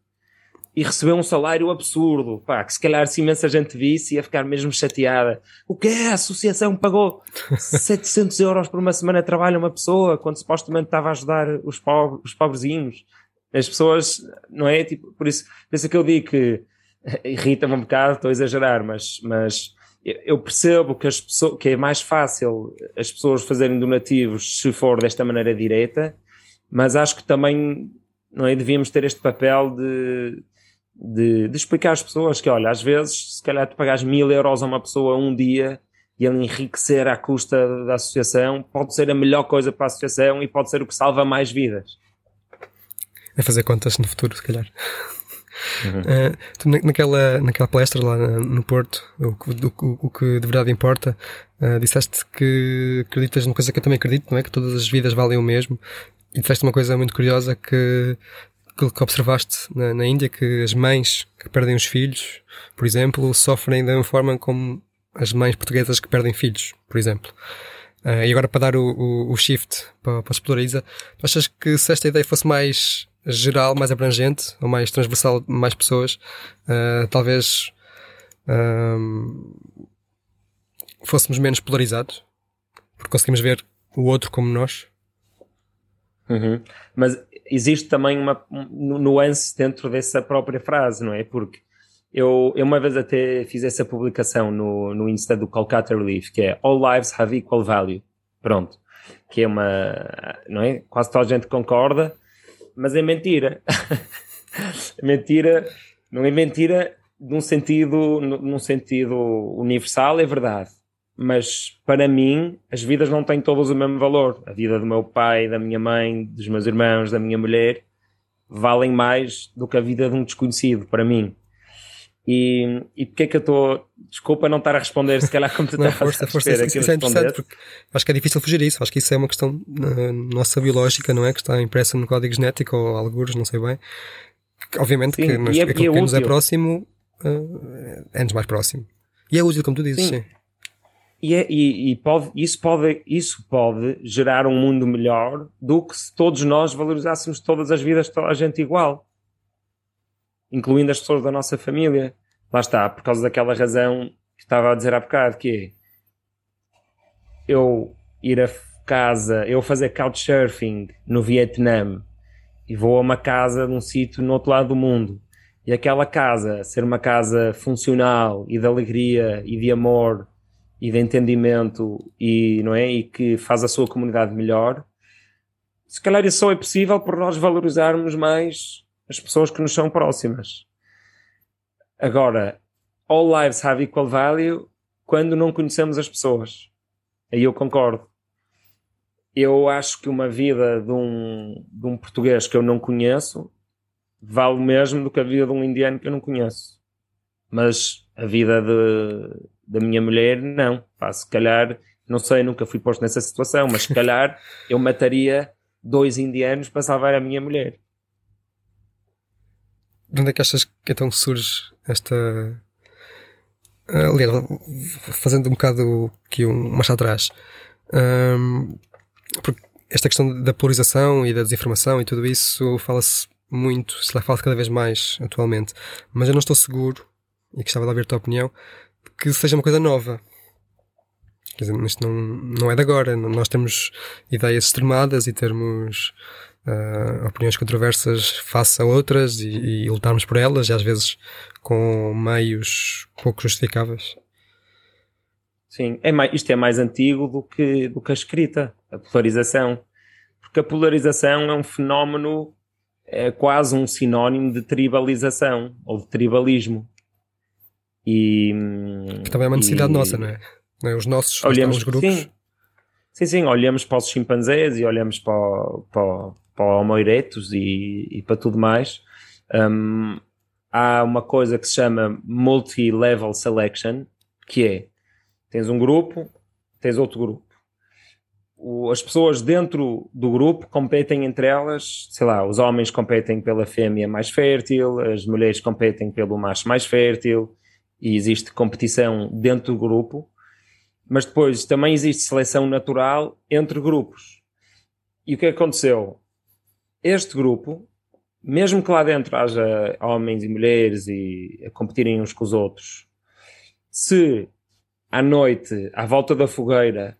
S2: e recebeu um salário absurdo, pá, que se calhar se imensa gente visse ia ficar mesmo chateada. O que é? A associação pagou *laughs* 700 euros por uma semana de trabalho a uma pessoa, quando supostamente estava a ajudar os, pobres, os pobrezinhos. As pessoas, não é? Tipo, por isso, por isso é que eu digo que *laughs* irrita-me um bocado, estou a exagerar, mas, mas eu percebo que, as pessoas, que é mais fácil as pessoas fazerem donativos se for desta maneira direta, mas acho que também não é, devíamos ter este papel de de, de, explicar às pessoas que, olha, às vezes, se calhar tu pagas mil euros a uma pessoa um dia e ele enriquecer à custa da associação, pode ser a melhor coisa para a associação e pode ser o que salva mais vidas.
S1: É fazer contas no futuro, se calhar. Uhum. Uh, naquela, naquela palestra lá no Porto, o, o, o que de verdade importa, uh, disseste que acreditas numa coisa que eu também acredito, não é? Que todas as vidas valem o mesmo. E disseste uma coisa muito curiosa que aquilo que observaste na, na, Índia, que as mães que perdem os filhos, por exemplo, sofrem da mesma forma como as mães portuguesas que perdem filhos, por exemplo. Uh, e agora para dar o, o, o shift para, para a Explorariza, achas que se esta ideia fosse mais geral, mais abrangente, ou mais transversal, mais pessoas, uh, talvez uh, fôssemos menos polarizados? Porque conseguimos ver o outro como nós?
S2: Uhum. Mas existe também uma nuance dentro dessa própria frase, não é? Porque eu, eu uma vez até fiz essa publicação no, no Insta do Kolkata Relief, que é All Lives Have Equal Value. Pronto. Que é uma, não é? Quase toda a gente concorda, mas é mentira. *laughs* é mentira, não é mentira num sentido, num sentido universal, é verdade mas para mim as vidas não têm todas o mesmo valor. A vida do meu pai, da minha mãe, dos meus irmãos, da minha mulher valem mais do que a vida de um desconhecido para mim. E, e porque é que eu estou. Desculpa não estar a responder, se calhar como tu
S1: não, força, força, isso, isso é interessante porque acho que é difícil fugir isso. Acho que isso é uma questão uh, nossa biológica, não é? Que está impressa no código genético ou alguns, não sei bem. Que, obviamente sim, que nos, é, aquilo é que nos é próximo uh, é-nos mais próximo. E é útil, como tu dizes, sim. sim.
S2: E, é, e, e pode, isso, pode, isso pode gerar um mundo melhor do que se todos nós valorizássemos todas as vidas de toda a gente igual, incluindo as pessoas da nossa família. Lá está, por causa daquela razão que estava a dizer há bocado, que é eu ir a casa, eu fazer couchsurfing no Vietnã e vou a uma casa num sítio no outro lado do mundo e aquela casa ser uma casa funcional e de alegria e de amor e de entendimento e, não é? e que faz a sua comunidade melhor, se calhar isso só é possível por nós valorizarmos mais as pessoas que nos são próximas. Agora, all lives have equal value quando não conhecemos as pessoas. Aí eu concordo. Eu acho que uma vida de um, de um português que eu não conheço vale o mesmo do que a vida de um indiano que eu não conheço. Mas a vida de, da minha mulher, não. Pá, se calhar, não sei, nunca fui posto nessa situação, mas se calhar *laughs* eu mataria dois indianos para salvar a minha mulher.
S1: De onde é que achas que então surge esta. Aliás, fazendo um bocado aqui um marcha atrás. Um, porque esta questão da polarização e da desinformação e tudo isso fala-se muito, se fala cada vez mais atualmente. Mas eu não estou seguro, e gostava de ouvir a tua opinião, que seja uma coisa nova. Quer dizer, isto não, não é de agora. Nós temos ideias extremadas e termos uh, opiniões controversas face a outras e, e, lutarmos por elas, e às vezes com meios pouco justificáveis.
S2: Sim, é mais, isto é mais antigo do que, do que a escrita, a polarização. Porque a polarização é um fenómeno, é quase um sinónimo de tribalização ou de tribalismo E,
S1: que também é uma necessidade e, nossa, não é? Não é? Os nossos olhamos, os grupos.
S2: Sim, sim, sim, olhamos para os chimpanzés e olhamos para, para, para o Homo erectus e, e para tudo mais. Um, há uma coisa que se chama multi-level selection, que é, tens um grupo, tens outro grupo. O, as pessoas dentro do grupo competem entre elas, sei lá, os homens competem pela fêmea mais fértil, as mulheres competem pelo macho mais fértil, e existe competição dentro do grupo, mas depois também existe seleção natural entre grupos. E o que aconteceu? Este grupo mesmo que lá dentro haja homens e mulheres e a competirem uns com os outros, se à noite, à volta da fogueira,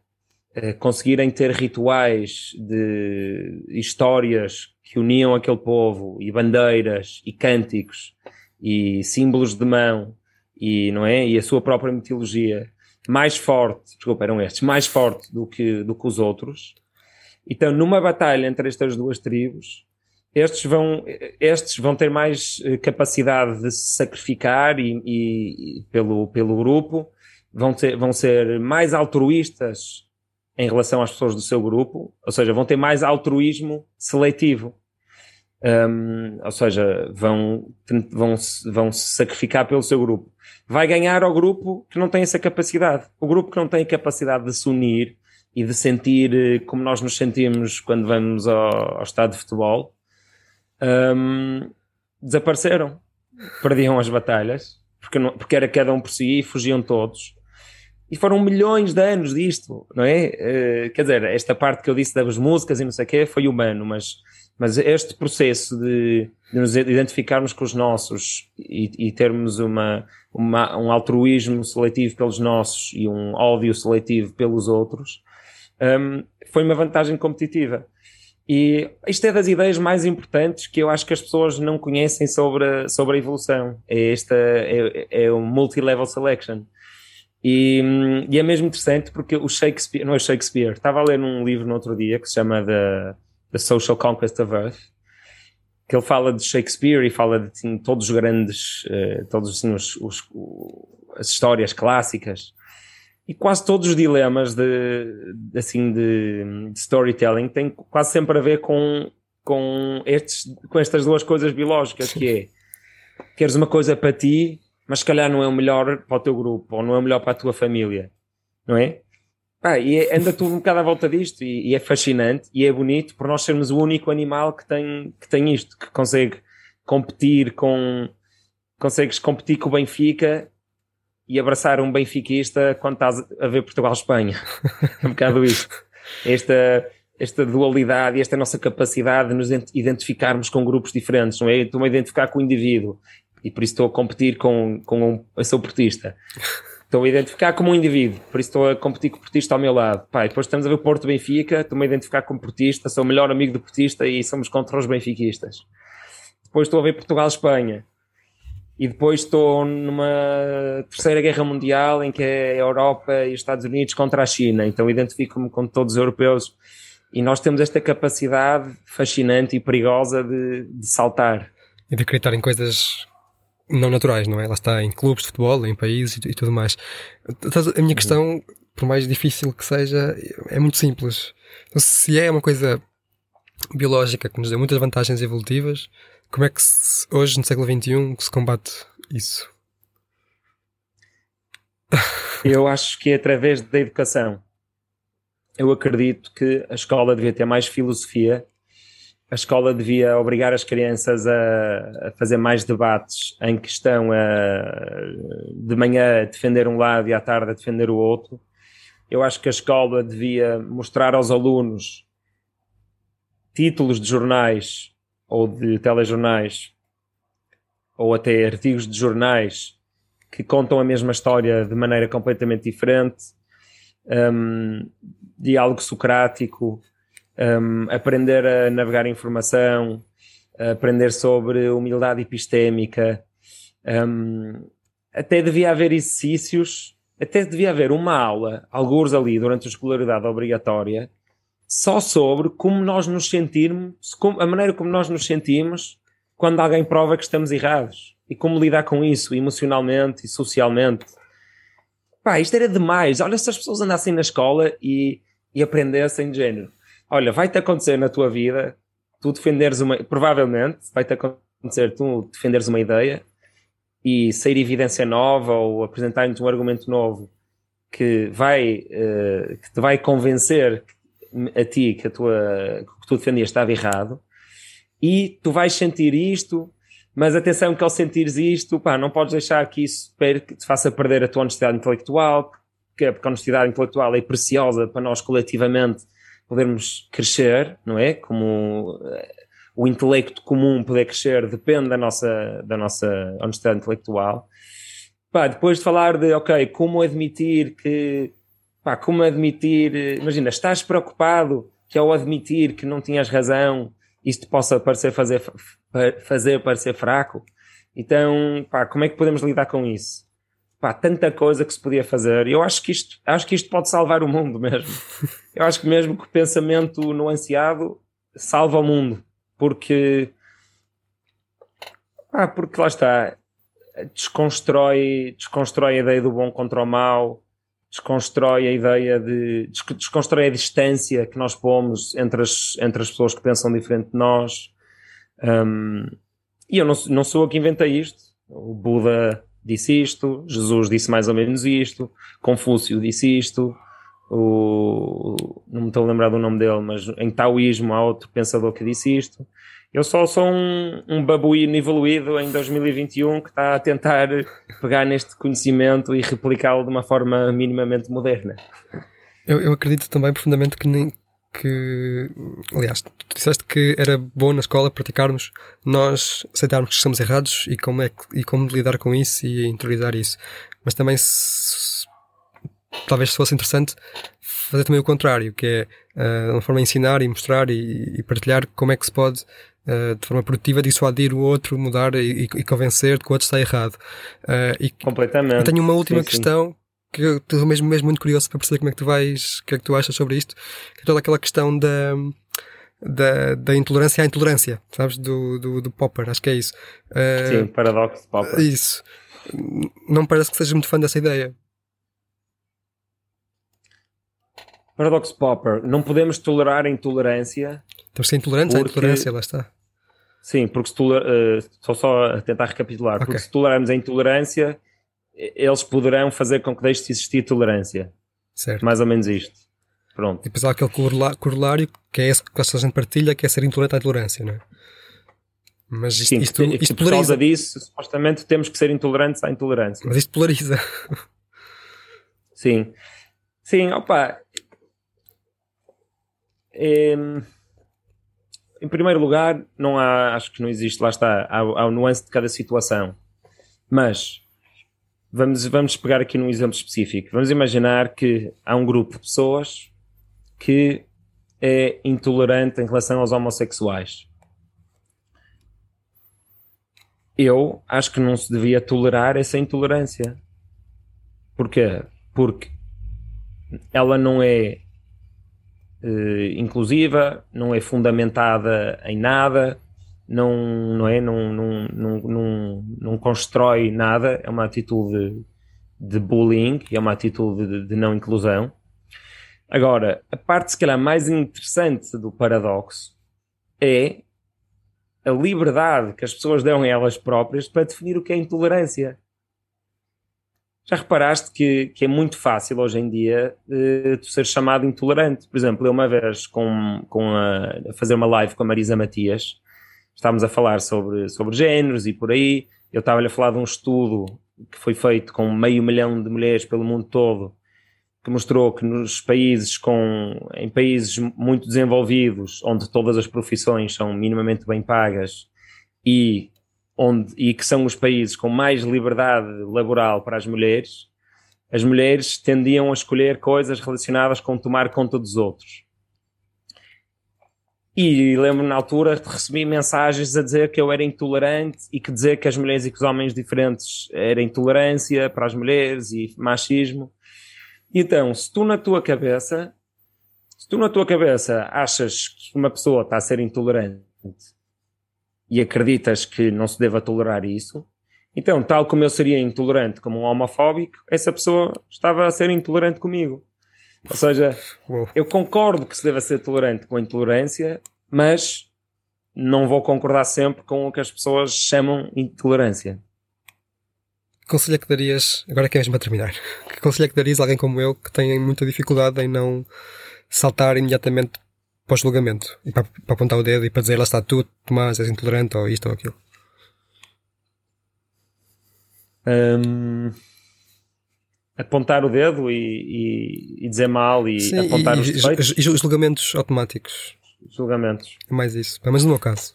S2: eh, conseguirem ter rituais de histórias que uniam aquele povo e bandeiras e cânticos e símbolos de mão e não é e a sua própria mitologia mais forte, desculpa, eram estes, mais forte do que do que os outros. Então, numa batalha entre estas duas tribos, estes vão, estes vão ter mais eh, capacidade de se sacrificar e, e, pelo, pelo grupo, vão, ter, vão ser mais altruístas em relação às pessoas do seu grupo, ou seja, vão ter mais altruísmo seletivo. Um, ou seja, vão, vão, vão se sacrificar pelo seu grupo. Vai ganhar ao grupo que não tem essa capacidade. O grupo que não tem a capacidade de se unir e de sentir eh, como nós nos sentimos quando vamos ao, ao estado de futebol, um, desapareceram, perdiam as batalhas, porque, não, porque era cada um por si e fugiam todos. E foram milhões de anos disto, não é? Uh, quer dizer, esta parte que eu disse das músicas e não sei o quê foi humano, mas, mas este processo de, de nos identificarmos com os nossos e, e termos uma, uma, um altruísmo seletivo pelos nossos e um ódio seletivo pelos outros, um, foi uma vantagem competitiva. E isto é das ideias mais importantes que eu acho que as pessoas não conhecem sobre, sobre a evolução. É esta, é, é o multi-level selection. E, e, é mesmo interessante porque o Shakespeare, não é Shakespeare, estava a ler num livro no outro dia que se chama The, The Social Conquest of Earth, que ele fala de Shakespeare e fala de assim, todos os grandes, uh, todos assim, os, os, as histórias clássicas e quase todos os dilemas de, assim de, de, storytelling têm quase sempre a ver com com estes com estas duas coisas biológicas que é queres uma coisa para ti mas se calhar não é o melhor para o teu grupo ou não é o melhor para a tua família não é? Ah, e é, anda tudo um bocado à volta disto e, e, é fascinante e é bonito por nós sermos o único animal que tem que tem isto que consegue competir com consegues competir com o Benfica e abraçar um benfiquista quando estás a ver Portugal-Espanha. *laughs* é um bocado isso. Esta, esta dualidade e esta nossa capacidade de nos identificarmos com grupos diferentes, não é? Estou-me a identificar com o indivíduo e por isso estou a competir com, com um, eu sou portista. Estou a identificar como um indivíduo, por isso estou a competir com o portista ao meu lado. Pai, depois estamos a ver o Porto Benfica, estou-me a identificar como portista, sou o melhor amigo do portista e somos contra os benfiquistas. Depois estou a ver Portugal-Espanha e depois estou numa terceira guerra mundial em que é a Europa e os Estados Unidos contra a China, então identifico-me com todos os europeus e nós temos esta capacidade fascinante e perigosa de, de saltar.
S1: E de acreditar em coisas não naturais, não é? Lá está, em clubes de futebol, em países e, e tudo mais. A minha questão, por mais difícil que seja, é muito simples. Então, se é uma coisa biológica que nos dá muitas vantagens evolutivas, como é que se, hoje, no século XXI, se combate isso?
S2: Eu acho que é através da educação. Eu acredito que a escola devia ter mais filosofia, a escola devia obrigar as crianças a, a fazer mais debates em que estão a, de manhã a defender um lado e à tarde a defender o outro. Eu acho que a escola devia mostrar aos alunos títulos de jornais ou de telejornais ou até artigos de jornais que contam a mesma história de maneira completamente diferente, um, diálogo socrático, um, aprender a navegar informação, aprender sobre humildade epistémica, um, até devia haver exercícios, até devia haver uma aula, alguns ali durante a escolaridade obrigatória, só sobre como nós nos sentirmos, a maneira como nós nos sentimos quando alguém prova que estamos errados. e como lidar com isso emocionalmente e socialmente. Pá, isto era demais. Olha, se as pessoas andassem na escola e, e aprendessem de género. Olha, vai-te acontecer na tua vida, tu defenderes uma. Provavelmente vai-te acontecer tu defenderes uma ideia e sair evidência nova ou apresentar-nos um argumento novo que vai uh, que te vai convencer a ti que a tua que tu defendias estava errado e tu vais sentir isto mas atenção que ao sentires isto pá, não podes deixar que isso te faça perder a tua honestidade intelectual porque a honestidade intelectual é preciosa para nós coletivamente podermos crescer não é como o intelecto comum poder crescer depende da nossa, da nossa honestidade intelectual. Pá, depois de falar de, ok, como admitir que, pá, como admitir, imagina, estás preocupado que ao admitir que não tinhas razão, isto possa parecer fazer, fazer parecer fraco. Então, pá, como é que podemos lidar com isso? Pá, tanta coisa que se podia fazer. Eu acho que isto, acho que isto pode salvar o mundo mesmo. *laughs* Eu acho que mesmo que o pensamento nuanceado salva o mundo porque ah, porque lá está desconstrói, desconstrói a ideia do bom contra o mal, desconstrói a ideia de desconstrói a distância que nós pomos entre as, entre as pessoas que pensam diferente de nós. Um, e eu não, não sou eu que inventei isto. O Buda disse isto, Jesus disse mais ou menos isto, Confúcio disse isto, o, não me estou a lembrar do nome dele, mas em taoísmo há outro pensador que disse isto. Eu só sou um, um babuíno evoluído em 2021 que está a tentar pegar neste conhecimento e replicá-lo de uma forma minimamente moderna.
S1: Eu, eu acredito também profundamente que nem, que, aliás, tu disseste que era bom na escola praticarmos nós aceitarmos que estamos errados e como, é, e como lidar com isso e interiorizar isso. Mas também se, talvez fosse interessante fazer também o contrário, que é uh, uma forma de ensinar e mostrar e, e, partilhar como é que se pode, uh, de forma produtiva, dissuadir o outro, mudar e, e convencer de que o outro está errado.
S2: Uh, e, Completamente.
S1: Eu tenho uma última sim, questão sim. que eu estou mesmo, mesmo muito curioso para perceber como é que tu vais, o que é que tu achas sobre isto, que é toda aquela questão da, da, da intolerância à intolerância, sabes? Do, do, do Popper, acho que é isso.
S2: Sim, paradoxo Popper.
S1: Isso. Não parece que sejas muito fã dessa ideia.
S2: Paradox Popper, não podemos tolerar a intolerância.
S1: Temos que ser intolerantes porque... à intolerância, lá está.
S2: Sim, porque se toler... uh, estou só a tentar recapitular. Okay. Porque se tolerarmos a intolerância, eles poderão fazer com que deixe de existir tolerância. Certo. Mais ou menos isto. Pronto.
S1: E depois há aquele corolário que é esse que a gente partilha, que é ser intolerante à intolerância, não é?
S2: Mas isto, Sim, isto, isto, isto por causa disso, supostamente temos que ser intolerantes à intolerância.
S1: Mas isto polariza.
S2: Sim. Sim, opa, Ehm, em primeiro lugar, não há, acho que não existe, lá está, há, há o nuance de cada situação. Mas vamos, vamos pegar aqui num exemplo específico. Vamos imaginar que há um grupo de pessoas que é intolerante em relação aos homossexuais. Eu acho que não se devia tolerar essa intolerância. Porquê? Porque ela não é uh, inclusiva, não é fundamentada em nada, não, não, é, não, não, não, não, não constrói nada, é uma atitude de bullying, é uma atitude de, de não inclusão. Agora, a parte se calhar mais interessante do paradoxo é a liberdade que as pessoas dão a elas próprias para definir o que é intolerância. Já reparaste que, que é muito fácil hoje em dia uh, tu ser chamado intolerante? Por exemplo, eu uma vez com, com a, a fazer uma live com a Marisa Matias, estávamos a falar sobre, sobre géneros e por aí, eu estava-lhe a falar de um estudo que foi feito com meio milhão de mulheres pelo mundo todo, que mostrou que nos países com, em países muito desenvolvidos, onde todas as profissões são minimamente bem pagas e onde, e que são os países com mais liberdade laboral para as mulheres, as mulheres tendiam a escolher coisas relacionadas com tomar conta dos outros. E lembro na altura recebi mensagens a dizer que eu era intolerante e que dizer que as mulheres e que os homens diferentes era intolerância para as mulheres e machismo. Então, se tu na tua cabeça, se tu na tua cabeça achas que uma pessoa está a ser intolerante e acreditas que não se deva tolerar isso, Então, tal como eu seria intolerante como um homofóbico, essa pessoa estava a ser intolerante comigo. Ou seja, eu concordo que se deva ser tolerante com a intolerância, mas não vou concordar sempre com o que as pessoas chamam intolerância.
S1: Que conselho é que darias, agora que é mesmo para terminar, que conselho é que darias a alguém como eu que tem muita dificuldade em não saltar imediatamente para o julgamento e para, para apontar o dedo e para dizer lá está tu, Tomás, és intolerante ou isto ou aquilo?
S2: Um, apontar o dedo e, e, e dizer mal e Sim, apontar e, os defeitos.
S1: E julgamentos automáticos.
S2: Julgamentos.
S1: É mais isso. É mais no meu caso.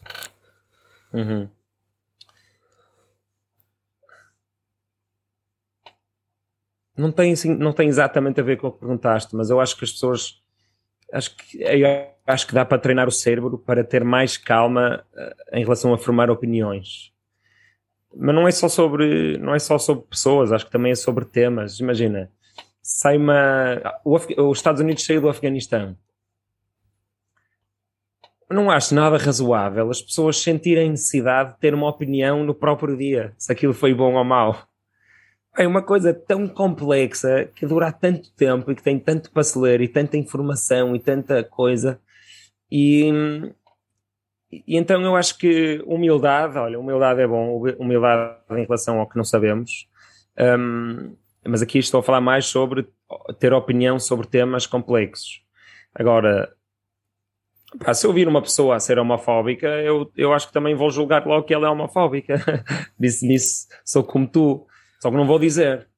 S2: Uhum. Não tem, assim, não tem exatamente a ver com o que perguntaste, mas eu acho que as pessoas acho que, acho que dá para treinar o cérebro para ter mais calma uh, em relação a formar opiniões mas não é só sobre não é só sobre pessoas, acho que também é sobre temas. Imagina, sai uma os Estados Unidos saiu do Afeganistão. Não acho nada razoável as pessoas sentirem necessidade de ter uma opinião no próprio dia, se aquilo foi bom ou mau. É uma coisa tão complexa que dura tanto tempo e que tem tanto para se ler e tanta informação e tanta coisa. E, e então eu acho que humildade, olha, humildade é bom, humildade em relação ao que não sabemos, um, mas aqui estou a falar mais sobre ter opinião sobre temas complexos. Agora, pá, se eu ouvir uma pessoa a ser homofóbica, eu, eu acho que também vou julgar logo que ela é homofóbica. *laughs* Disse nisso, sou como tu, só que não vou dizer.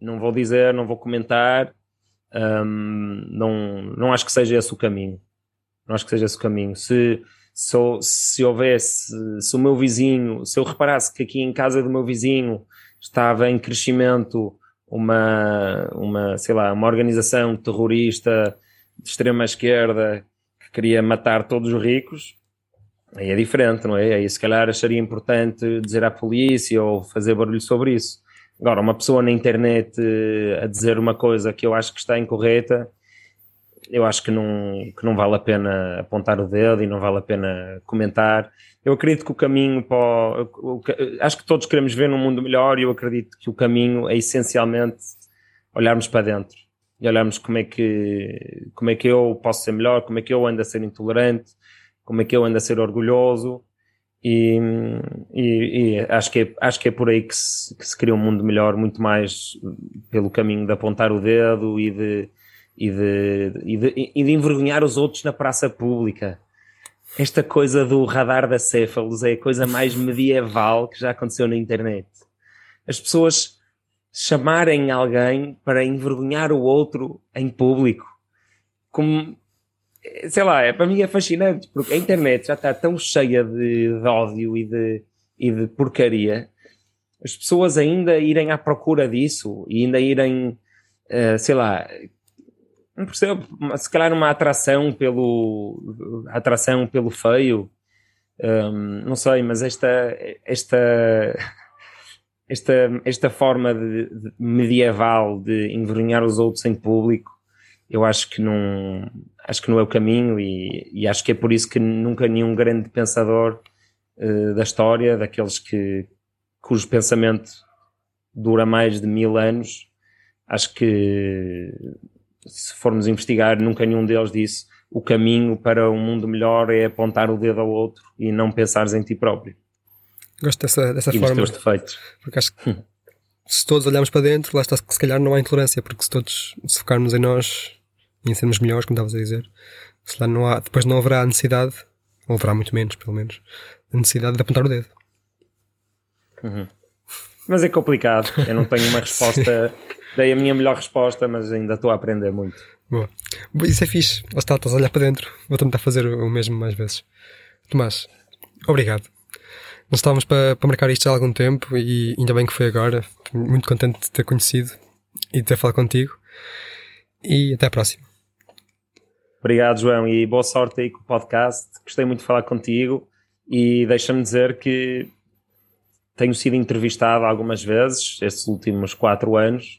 S2: Não vou dizer, não vou comentar, um, não, não acho que seja esse o caminho. Não acho que seja esse o caminho. Se se, se houvesse, se o meu vizinho, se eu reparasse que aqui em casa do meu vizinho estava em crescimento uma, uma sei lá, uma organização terrorista de extrema esquerda que queria matar todos os ricos, aí é diferente, não é? Aí se calhar acharia importante dizer à polícia ou fazer barulho sobre isso. Agora, uma pessoa na internet eh, a dizer uma coisa que eu acho que está incorreta, eu acho que não, que não vale a pena apontar o dedo e não vale a pena comentar. Eu acredito que o caminho para o, o, acho que todos queremos ver num mundo melhor e eu acredito que o caminho é essencialmente olharmos para dentro e olharmos como é que como é que eu posso ser melhor, como é que eu ando a ser intolerante, como é que eu ando a ser orgulhoso e, e, e acho que é, acho que é por aí que se, que se cria um mundo melhor, muito mais pelo caminho de apontar o dedo e de e de, e de, e de envergonhar os outros na praça pública. Esta coisa do radar da céfalos é a coisa mais *laughs* medieval que já aconteceu na internet. As pessoas chamarem alguém para envergonhar o outro em público. Como, sei lá, é, para mim é fascinante, porque a internet já está tão cheia de, de ódio e de, e de porcaria. As pessoas ainda irem à procura disso e ainda irem, uh, sei lá, não percebo, se calhar uma atração pelo atração pelo feio, um, não sei, mas esta esta esta, esta forma de, de medieval de envergonhar os outros em público, eu acho que não acho que não é o caminho e, e acho que é por isso que nunca nenhum grande pensador uh, da história, daqueles que cujo pensamento dura mais de mil anos, acho que se formos investigar, nunca nenhum deles disse o caminho para um mundo melhor é apontar o dedo ao outro e não pensares em ti próprio.
S1: Gosto dessa, dessa e forma.
S2: Dos teus defeitos.
S1: Porque acho que se todos olharmos para dentro, lá está que se calhar não há intolerância, porque se todos se focarmos em nós e em sermos melhores, como estavas a dizer, se lá não há, depois não haverá a necessidade, ou haverá muito menos, pelo menos, a necessidade de apontar o dedo.
S2: Uhum. Mas é complicado. Eu não tenho uma *laughs* resposta dei a minha melhor resposta, mas ainda estou a aprender muito.
S1: Boa. Isso é fixe. Lá está, estás a olhar para dentro. Vou tentar fazer o mesmo mais vezes. Tomás, obrigado. Nós estávamos para, para marcar isto há algum tempo e ainda bem que foi agora. Muito contente de ter conhecido e de ter falado contigo. E até à próxima.
S2: Obrigado, João, e boa sorte aí com o podcast. Gostei muito de falar contigo e deixa-me dizer que tenho sido entrevistado algumas vezes estes últimos quatro anos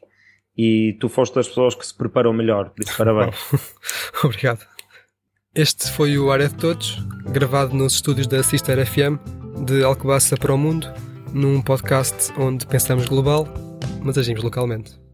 S2: e tu foste das pessoas que se preparou melhor, por isso parabéns. *laughs* *laughs*
S1: Obrigado. Este foi o Área de Todos, gravado nos estúdios da Sister FM de Alcobaça para o Mundo, num podcast onde pensamos global, mas agimos localmente.